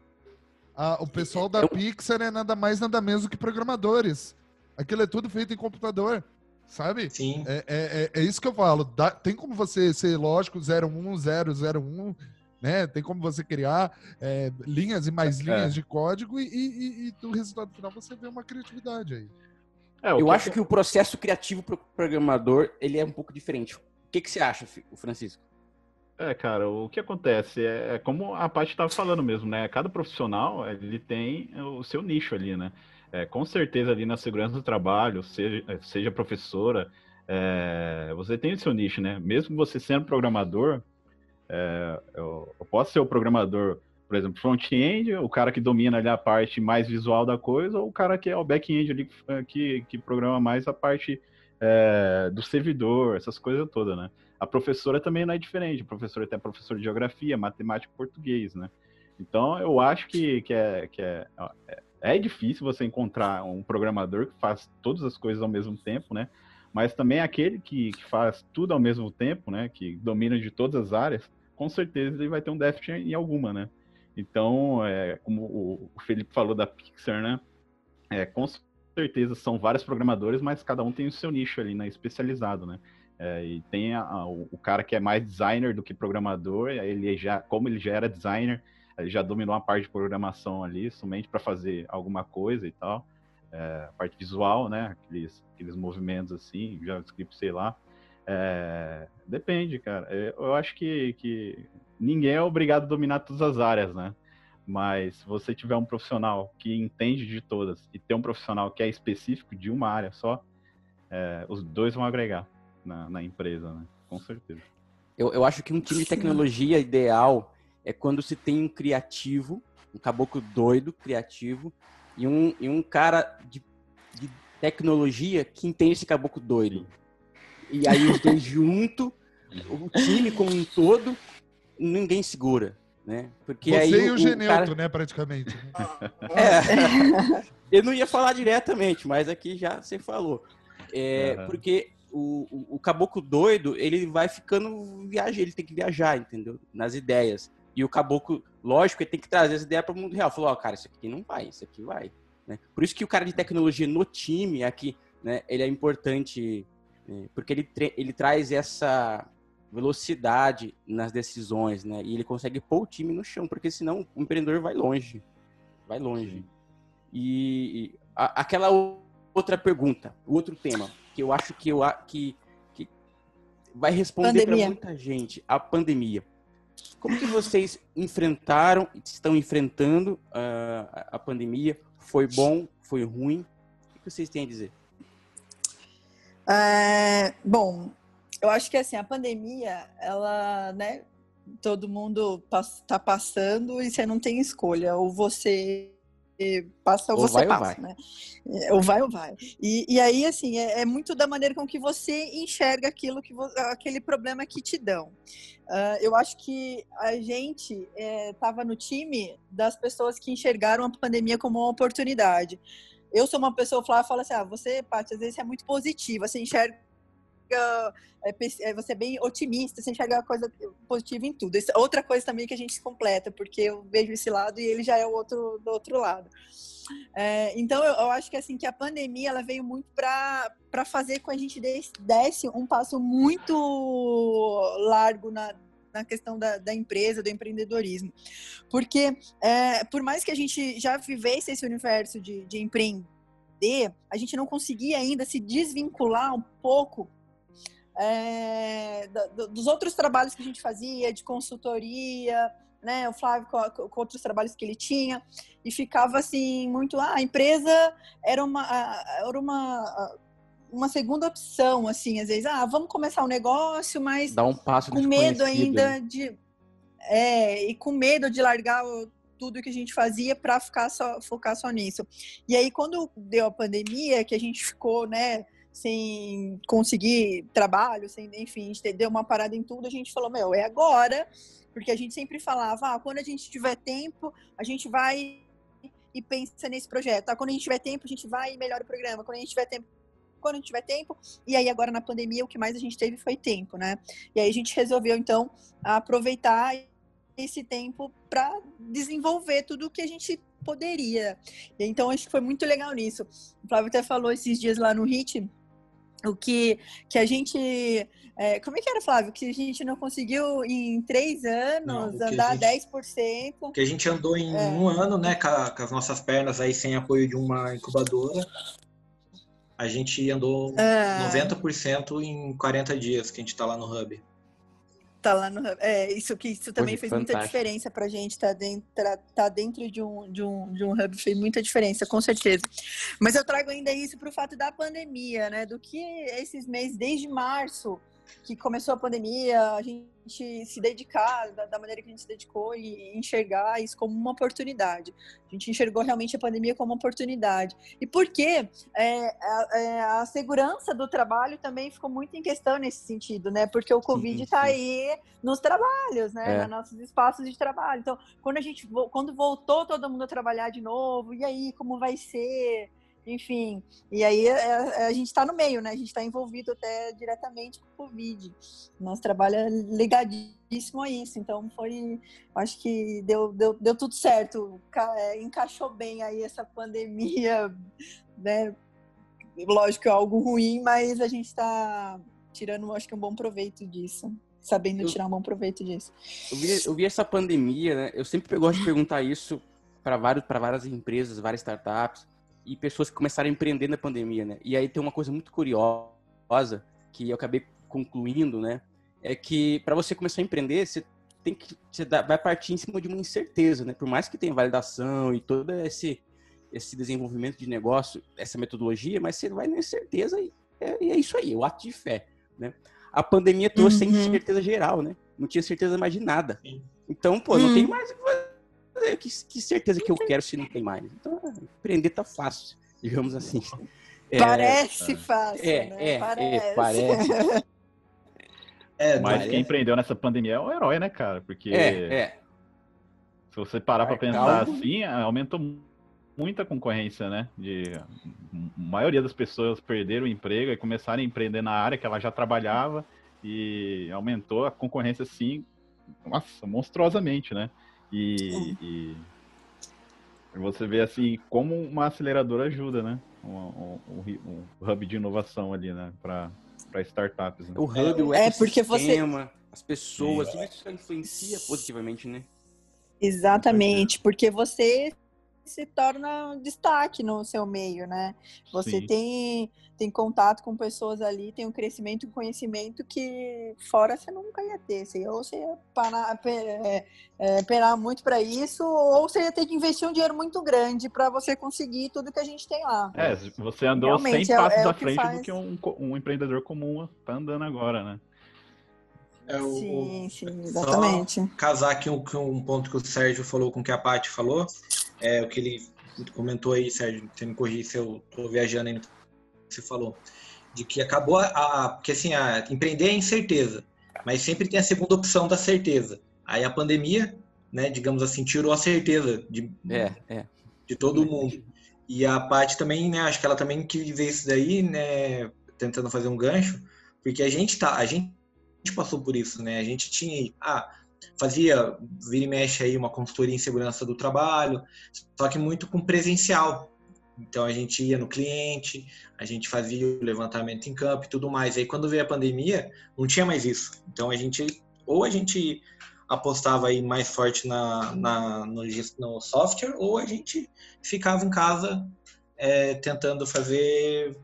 Ah, o pessoal da Pixar é nada mais, nada menos do que programadores. Aquilo é tudo feito em computador, sabe? Sim. É, é, é, é isso que eu falo. Dá, tem como você ser lógico 01001, né? Tem como você criar é, linhas e mais é. linhas de código e, e, e, no resultado final você vê uma criatividade aí. É, eu que acho que o processo criativo para o programador ele é um pouco diferente. O que, que você acha, Francisco? É, cara, o que acontece é, é como a parte estava falando mesmo, né? Cada profissional ele tem o seu nicho ali, né? É, com certeza ali na segurança do trabalho, seja, seja professora, é, você tem o seu nicho, né? Mesmo você sendo programador, é, eu, eu, posso ser o programador, por exemplo, front-end, o cara que domina ali a parte mais visual da coisa, ou o cara que é o back-end ali que, que programa mais a parte é, do servidor, essas coisas todas, né? A professora também não é diferente. A professora tem professor de geografia, matemática português, né? Então, eu acho que, que, é, que é, é, é difícil você encontrar um programador que faz todas as coisas ao mesmo tempo, né? Mas também aquele que, que faz tudo ao mesmo tempo, né? Que domina de todas as áreas, com certeza ele vai ter um déficit em alguma, né? Então, é, como o Felipe falou da Pixar, né? É, com certeza são vários programadores, mas cada um tem o seu nicho ali, né? Especializado, né? É, e tem a, a, o cara que é mais designer do que programador, ele já, como ele já era designer, ele já dominou a parte de programação ali, somente para fazer alguma coisa e tal. É, a parte visual, né? Aqueles, aqueles movimentos assim, JavaScript, sei lá. É, depende, cara. É, eu acho que, que ninguém é obrigado a dominar todas as áreas, né? Mas se você tiver um profissional que entende de todas e ter um profissional que é específico de uma área só, é, os dois vão agregar na, na empresa, né? Com certeza. Eu, eu acho que um time de tecnologia ideal é quando se tem um criativo, um caboclo doido, criativo, e um, e um cara de, de tecnologia que entende esse caboclo doido. E aí os dois junto, o time como um todo, ninguém segura. Né? Porque Você aí e o, o Geneuto, cara... né, praticamente. É, eu não ia falar diretamente, mas aqui já você falou. É, uhum. Porque o, o, o, caboclo doido, ele vai ficando viajar, ele tem que viajar, entendeu? Nas ideias. E o caboclo, lógico, ele tem que trazer essa ideia para o mundo real. Falou, ó, oh, cara, isso aqui não vai, isso aqui vai. Né? Por isso que o cara de tecnologia no time aqui, né, ele é importante, né, porque ele, ele traz essa velocidade nas decisões, né? E ele consegue pôr o time no chão, porque senão o empreendedor vai longe. Vai longe. E, e a, aquela outra pergunta, o outro tema que eu acho que, eu, que, que vai responder para muita gente, a pandemia. Como que vocês enfrentaram, estão enfrentando uh, a pandemia? Foi bom? Foi ruim? O que vocês têm a dizer? É, bom, eu acho que assim, a pandemia, ela, né, todo mundo está passando e você não tem escolha. Ou você passa ou, ou você vai, passa, ou né? É, ou vai ou vai. E, e aí, assim, é, é, muito da maneira com que você enxerga aquilo que aquele problema que te dão. Uh, eu acho que a gente estava é, no time das pessoas que enxergaram a pandemia como uma oportunidade. Eu sou uma pessoa, Flávia fala assim, ah, você, Paty, às vezes é muito positiva, você enxerga você é bem otimista, você enxerga a coisa positiva em tudo. É outra coisa também que a gente completa, porque eu vejo esse lado e ele já é o outro do outro lado. É, então eu, eu, acho que assim que a pandemia ela veio muito para fazer com a gente desse um passo muito largo na, na questão da, da, empresa, do empreendedorismo. Porque, é, por mais que a gente já vivesse esse universo de, de empreender, a gente não conseguia ainda se desvincular um pouco é, dos outros trabalhos que a gente fazia, de consultoria, né, o Flávio com, com, outros trabalhos que ele tinha, e ficava assim, muito, ah, a empresa era uma, era uma, uma segunda opção, assim, às vezes, ah, vamos começar um negócio, mas Dá um passo com medo ainda de, é, e com medo de largar tudo que a gente fazia para ficar só, focar só nisso. E aí, quando deu a pandemia, que a gente ficou, né, sem conseguir trabalho, sem, enfim, deu uma parada em tudo, a gente falou, meu, é agora, porque a gente sempre falava, ah, quando a gente tiver tempo, a gente vai e pensa nesse projeto. Ah, quando a gente tiver tempo, a gente vai e melhora o programa. Quando a gente tiver tempo, quando a gente tiver tempo. E aí agora na pandemia o que mais a gente teve foi tempo, né? E aí a gente resolveu então aproveitar esse tempo para desenvolver tudo o que a gente poderia. E então acho que foi muito legal nisso. O Flávio até falou esses dias lá no HIT o que, que a gente. É, como é que era, Flávio? Que a gente não conseguiu em três anos não, andar gente, 10%. Que a gente andou em é. um ano, né, com, a, com, as nossas pernas aí sem apoio de uma incubadora. A gente andou é. 90% em 40 dias que a gente está lá no Hub. Tá lá no É, isso que isso também fez fantástico. muita diferença pra gente, tá dentro, tá dentro de, um, de, um, de um hub fez muita diferença, com certeza. Mas eu trago ainda isso pro fato da pandemia, né? Do que esses meses, desde março, que começou a pandemia, a gente se dedicar da, da, maneira que a gente se dedicou e enxergar isso como uma oportunidade. A gente enxergou realmente a pandemia como uma oportunidade. E porque é, a, é, a, segurança do trabalho também ficou muito em questão nesse sentido, né? Porque o Covid está aí nos trabalhos, né? É. Nos nossos espaços de trabalho. Então, quando a gente quando voltou todo mundo a trabalhar de novo, e aí, como vai ser? Enfim. E aí a, é, é, a gente está no meio, né? A gente está envolvido até diretamente com o Covid. Nosso trabalho é ligadíssimo a isso. Então foi, acho que deu, deu, deu tudo certo. É, encaixou bem aí essa pandemia, né? Lógico, é algo ruim, mas a gente está tirando, acho que um bom proveito disso. Sabendo eu, tirar um bom proveito disso. Eu vi, eu vi essa pandemia, né? Eu sempre gosto de perguntar isso para várias empresas, várias startups e pessoas que começaram a empreender na pandemia, né? E aí tem uma coisa muito curiosa que eu acabei concluindo, né? É que para você começar a empreender, você tem que você vai partir em cima de uma incerteza, né? Por mais que tenha validação e todo esse esse desenvolvimento de negócio, essa metodologia, mas você vai na incerteza e é, e é isso aí, é o ato de fé, né? A pandemia trouxe uhum. incerteza geral, né? Não tinha certeza mais de nada. Então, pô, não uhum. tem mais que, que, certeza que eu quero se não tem mais? Então, empreender tá fácil, digamos assim. É, parece fácil, é, né? É, parece. É, parece. É, Mas quem empreendeu nessa pandemia é um herói, né, cara? Porque é, é. se você parar para pensar calma. assim, aumentou muita concorrência, né? De a maioria das pessoas perderam o emprego e começaram a empreender na área que ela já trabalhava e aumentou a concorrência assim, nossa, monstruosamente, né? E, e, você vê assim como uma aceleradora ajuda, né? Um, um, um, hub de inovação ali, né? Para startups. Né? O hub, o é porque você as pessoas, tudo isso influencia positivamente, né? Exatamente, porque você se torna destaque no seu meio, né? Você tem, tem contato com pessoas ali, tem um crescimento, um conhecimento que fora você nunca ia ter. Você, ou você ia parar, é, é, penar muito para isso, ou você ia ter que investir um dinheiro muito grande para você conseguir tudo que a gente tem lá. É, você andou Realmente, 100 é passos é, à frente faz... do que um, um empreendedor comum tá andando agora, né? É o, sim, sim, exatamente. Só casar aqui um, um ponto que o Sérgio falou com o que a Paty falou, é o que ele comentou aí, Sérgio, você me corrigir se eu estou viajando aí no que você falou, de que acabou a, a porque assim, a, empreender é incerteza, mas sempre tem a segunda opção da certeza. Aí a pandemia, né, digamos assim, tirou a certeza de, é, é. de todo mundo. E a Paty também, né, acho que ela também quis ver isso daí, né, tentando fazer um gancho, porque a gente tá, a gente gente passou por isso, né? A gente tinha, ah, fazia, vira e mexe aí uma consultoria em segurança do trabalho, só que muito com presencial. Então a gente ia no cliente, a gente fazia o levantamento em campo e tudo mais. Aí quando veio a pandemia, não tinha mais isso. Então a gente, ou a gente apostava aí mais forte na, na no, no software, ou a gente ficava em casa é, tentando fazer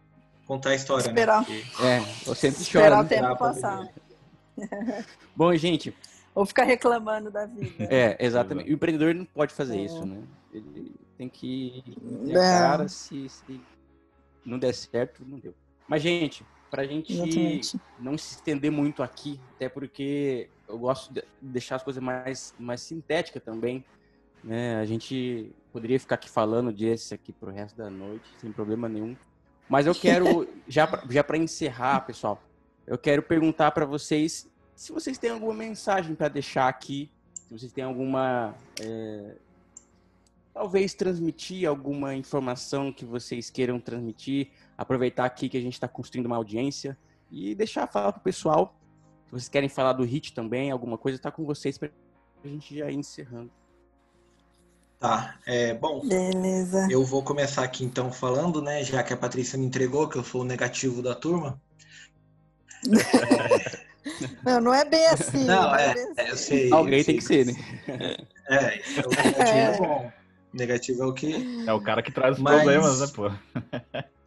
contar a história. Né? Esperar. Né? É, eu sempre choro. Esperar o tempo passar. Bom, gente. Ou ficar reclamando da vida. É, exatamente. O empreendedor não pode fazer é. isso, né? Ele tem que ter é. cara, se, se não der certo, não deu. Mas, gente, pra gente exatamente. não se estender muito aqui, até porque eu gosto de deixar as coisas mais, mais sintéticas também. Né? A gente poderia ficar aqui falando desse aqui pro resto da noite, sem problema nenhum. Mas eu quero, já para já encerrar, pessoal, eu quero perguntar para vocês se vocês têm alguma mensagem para deixar aqui, se vocês têm alguma. É, talvez transmitir alguma informação que vocês queiram transmitir, aproveitar aqui que a gente está construindo uma audiência e deixar falar para o pessoal. Se vocês querem falar do HIT também, alguma coisa, está com vocês para a gente já ir encerrando. Tá, é, bom, Beleza. eu vou começar aqui então falando, né, já que a Patrícia me entregou que eu sou o negativo da turma. Não, não é bem assim. Não, é, é, é eu sei. Alguém eu tem sei. que ser, né? É, o negativo é. é bom. O negativo é o que. É o cara que traz os Mas... problemas, né, pô?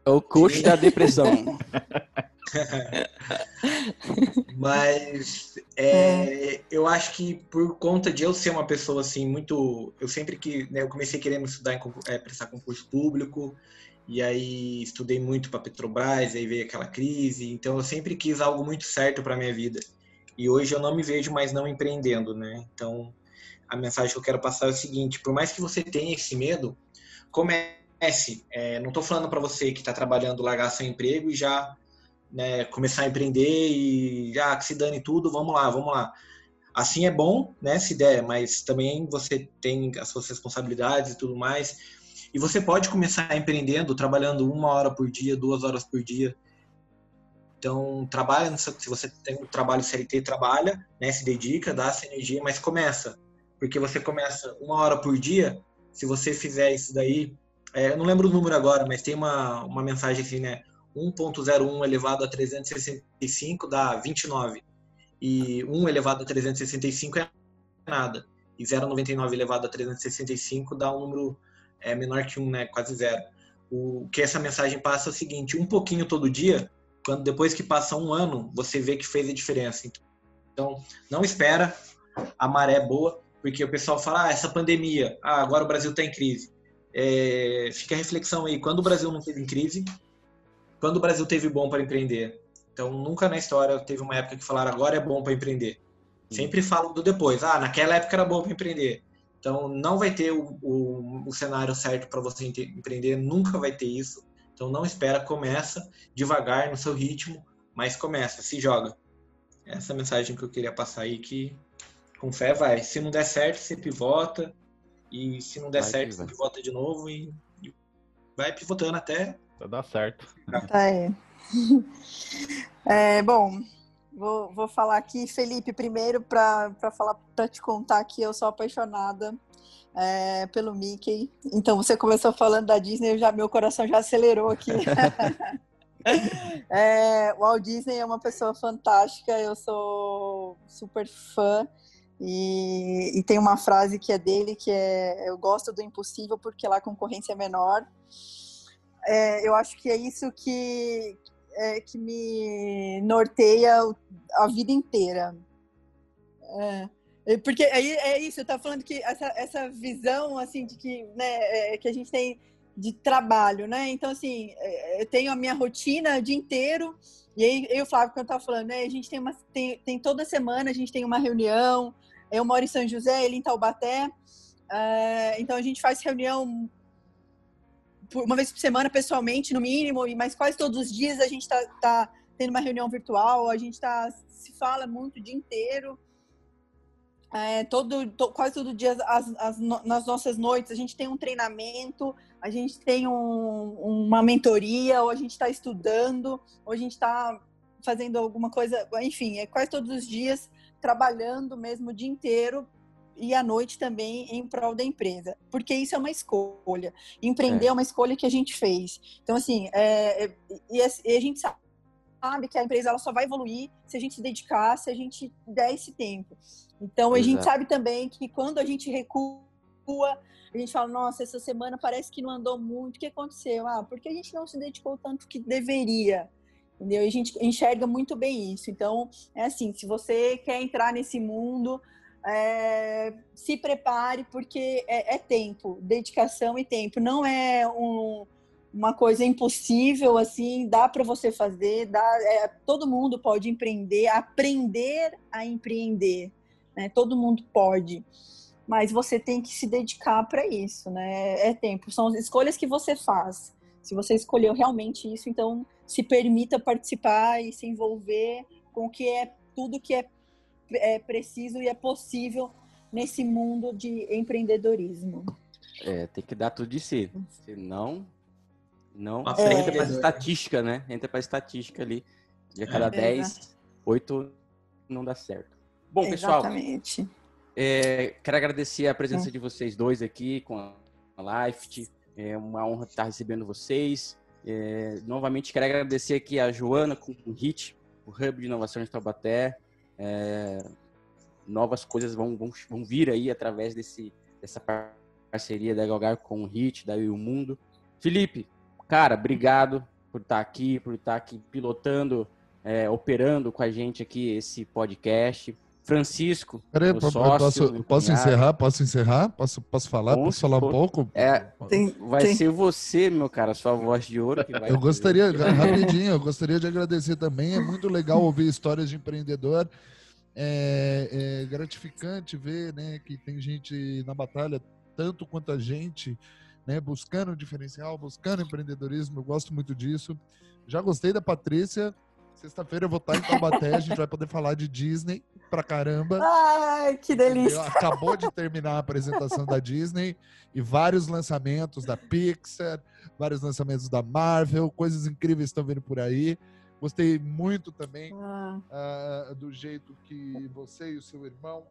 É o coach da depressão. Mas é, eu acho que por conta de eu ser uma pessoa assim muito, eu sempre que né, eu comecei querendo estudar em é, prestar concurso público, e aí estudei muito para Petrobras, aí veio aquela crise, então eu sempre quis algo muito certo para minha vida. E hoje eu não me vejo mais não empreendendo, né? Então, a mensagem que eu quero passar é o seguinte: por mais que você tenha esse medo, comece. É, não estou falando para você que está trabalhando largar seu emprego e já né, começar a empreender e já que se dane tudo, vamos lá, vamos lá. Assim é bom, né, se der, mas também você tem as suas responsabilidades e tudo mais. E você pode começar empreendendo, trabalhando uma hora por dia, duas horas por dia. Então, trabalha, se você tem um trabalho CLT, trabalha, né, se dedica, dá essa energia, mas começa. Porque você começa uma hora por dia, se você fizer isso daí, é, eu não lembro o número agora, mas tem uma, uma mensagem assim, né, 1.01 elevado a 365 dá 29. E 1 elevado a 365 é nada. E 0,99 elevado a 365 dá um número é menor que um, né? Quase zero. O que essa mensagem passa é o seguinte: um pouquinho todo dia, quando depois que passa um ano, você vê que fez a diferença. Então, não espera a maré boa, porque o pessoal fala: ah, essa pandemia, ah, agora o Brasil está em crise. É, fica a reflexão aí: quando o Brasil não teve em crise, quando o Brasil teve bom para empreender? Então, nunca na história teve uma época que falaram agora é bom para empreender. Sempre falam do depois. Ah, naquela época era bom para empreender. Então, não vai ter o, o, o cenário certo para você empreender, nunca vai ter isso. Então, não espera, começa devagar no seu ritmo, mas começa, se joga. Essa é a mensagem que eu queria passar aí, que com fé vai. Se não der certo, você pivota, e se não der vai certo, você pivota de novo e, e vai pivotando até... Vai dar certo. Tá aí. É, bom, Vou, vou falar aqui, Felipe, primeiro para falar para te contar que eu sou apaixonada é, pelo Mickey. Então você começou falando da Disney, já meu coração já acelerou aqui. é, o Walt Disney é uma pessoa fantástica, eu sou super fã. E, e, tem uma frase que é dele que é eu gosto do impossível porque lá a concorrência é menor. É, eu acho que é isso que, é, que me norteia a vida inteira. É. Porque aí é isso, eu estava falando que essa, essa visão assim de que, né, é, que a gente tem de trabalho, né? Então, assim, é, eu tenho a minha rotina o dia inteiro, e aí eu, Flávio, quando eu estava falando, né, a gente tem, uma, tem, tem toda semana, a gente tem uma reunião, eu moro em São José, ele em Taubaté, então a gente faz reunião uma vez por semana pessoalmente, no mínimo, mas quase todos os dias a gente está tá tendo uma reunião virtual, a gente tá, se fala muito o dia inteiro. É, todo, to, quase todo dia as, as, nas nossas noites a gente tem um treinamento, a gente tem um, uma mentoria, ou a gente está estudando, ou a gente está fazendo alguma coisa, enfim, é quase todos os dias trabalhando mesmo o dia inteiro e à noite também em prol da empresa, porque isso é uma escolha. Empreender é, é uma escolha que a gente fez. Então, assim, é, é, e, a gente sabe que a empresa ela só vai evoluir se a gente se dedicar, se a gente der esse tempo. Então, a Exato. gente sabe também que quando a gente recua, a gente fala, nossa, essa semana parece que não andou muito, o que aconteceu? Ah, porque a gente não se dedicou tanto que deveria. Entendeu? E a gente enxerga muito bem isso. Então, é assim, se você quer entrar nesse mundo, é, se prepare, porque é, é, tempo, dedicação e tempo. Não é um, uma coisa impossível, assim, dá para você fazer, dá, é, todo mundo pode empreender, aprender a empreender, né? Todo mundo pode, mas você tem que se dedicar para isso, né? É tempo, são as escolhas que você faz. Se você escolheu realmente isso, então se permita participar e se envolver com o que é tudo que é, é preciso e é possível nesse mundo de empreendedorismo. É, tem que dar tudo de si. Senão, não é. entra para estatística, né? Entra para estatística ali. De a cada é. 10, 8 não dá certo. Bom, pessoal. Exatamente. É, quero agradecer a presença é. de vocês dois aqui com a Life. É uma honra estar recebendo vocês. É, novamente quero agradecer aqui a Joana com o HIT, o Hub de Inovação de Taubaté. É, novas coisas vão, vão, vão vir aí através desse, dessa parceria da Galgar com o HIT, da o Mundo. Felipe, cara, obrigado por estar aqui, por estar aqui pilotando, é, operando com a gente aqui esse podcast. Francisco. Peraí, posso, posso encerrar? Posso encerrar? Posso, posso falar? Posso, posso falar um pouco? É, tem, vai tem. ser você, meu cara, sua voz de ouro que vai. Eu gostaria, rapidinho, eu gostaria de agradecer também. É muito legal ouvir histórias de empreendedor. É, é gratificante ver né, que tem gente na batalha, tanto quanto a gente, né, buscando diferencial, buscando empreendedorismo. Eu gosto muito disso. Já gostei da Patrícia. Sexta-feira eu vou estar em Taubaté, a gente vai poder falar de Disney pra caramba. Ai, que delícia! Acabou de terminar a apresentação da Disney e vários lançamentos da Pixar, vários lançamentos da Marvel, coisas incríveis estão vindo por aí. Gostei muito também ah. uh, do jeito que você e o seu irmão,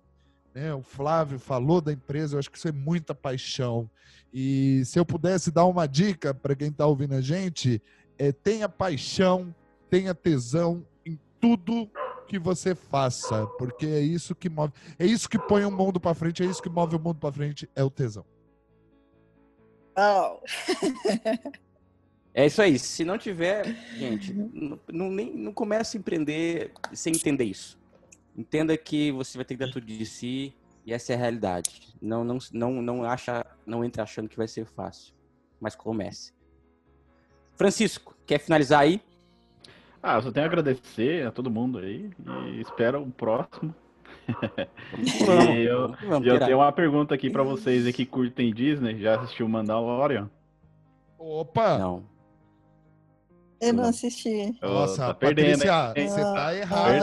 né, o Flávio, falou da empresa. Eu acho que isso é muita paixão. E se eu pudesse dar uma dica para quem está ouvindo a gente, é tenha paixão tenha tesão em tudo que você faça, porque é isso que move, é isso que põe o mundo para frente, é isso que move o mundo para frente, é o tesão. Oh. é isso aí. Se não tiver, gente, não, não, nem, não comece a empreender sem entender isso. Entenda que você vai ter que dar tudo de si e essa é a realidade. Não, não, não, não acha, não entre achando que vai ser fácil, mas comece. Francisco, quer finalizar aí? Ah, eu só tenho a agradecer a todo mundo aí e espero o próximo. e eu, eu tenho uma pergunta aqui para vocês aí que curtem Disney. Já assistiu Mandalorian? Opa! Não. Eu não assisti. Nossa, tá perdendo, Patrícia, hein? você tá errado.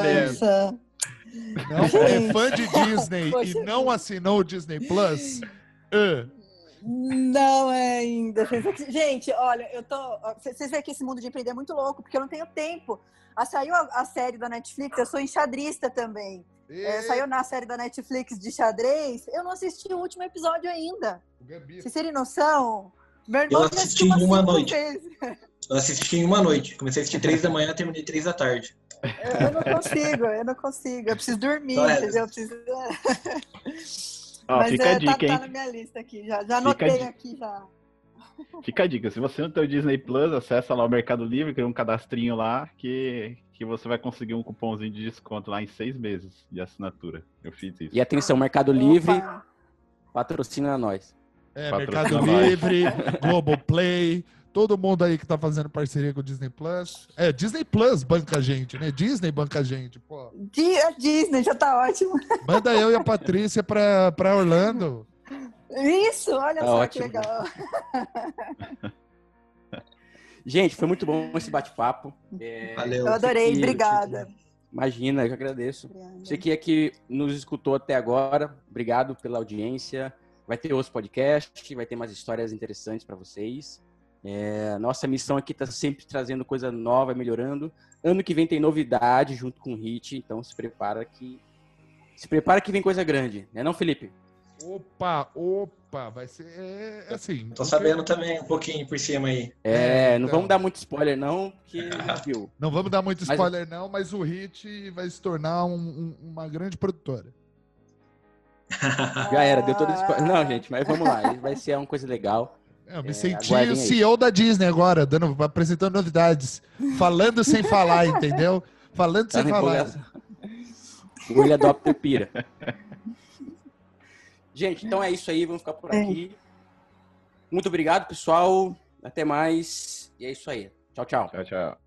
Não é fã de Disney e não assinou o Disney Plus? Uh. Não é ainda. Gente, olha, eu tô. Vocês veem que esse mundo de empreender é muito louco, porque eu não tenho tempo. Ah, saiu a, a série da Netflix, eu sou enxadrista também. É, saiu na série da Netflix de xadrez. Eu não assisti o último episódio ainda. Vocês terem noção? Meu irmão eu assisti em uma noite. Vezes. Eu assisti em uma noite. Comecei a assistir três da manhã, terminei três da tarde. Eu, eu não consigo, eu não consigo. Eu preciso dormir, Então é- entendeu? Eu preciso... Ó, Mas fica é, a dica, tá, hein? tá na minha lista aqui, já, já Fica a anotei dica. aqui já. Fica a dica, se você não tem o Disney Plus, acessa lá o Mercado Livre, cria um cadastrinho lá, que, que você vai conseguir um cupomzinho de desconto lá em seis meses de assinatura. Eu fiz isso. E atenção, Mercado Livre, Opa. patrocina nós. É, Patrocina Mercado nós. Livre, Globoplay, todo mundo aí que tá fazendo parceria com o Disney Plus. É, Disney Plus banca a gente, né? Disney banca a gente, pô. Disney já tá ótimo. Manda eu e a Patrícia pra, pra Orlando. Isso, olha Tá só ótimo. que legal. Gente, foi muito bom esse bate-papo. É, Valeu. Eu adorei, que- obrigada. Imagina, eu que agradeço. Você que é que nos escutou até agora, obrigado pela audiência. Vai ter outros podcasts, vai ter mais histórias interessantes para vocês. É, nossa missão aqui está sempre trazendo coisa nova, melhorando. Ano que vem tem novidade junto com o Hit, então se prepara que se prepara que vem coisa grande, né não, Felipe? Opa, opa, vai ser é, assim. Tô sabendo também um pouquinho por cima aí. É, É, não então. vamos dar muito spoiler não, porque viu. Não vamos dar muito Mas- spoiler, não, mas o Hit vai se tornar um- um- uma grande produtora. Já era, deu todo spoiler. Não, gente, mas vamos lá, vai ser uma coisa legal. É, eu me É, senti o aí. CEO da Disney agora, dando, apresentando novidades. Falando sem falar, entendeu? Falando Tá sem falar. Early Adopter pira. Gente, então é isso aí. Vamos ficar por É. aqui. Muito obrigado, pessoal. Até mais. E é isso aí. Tchau, tchau. Tchau, tchau.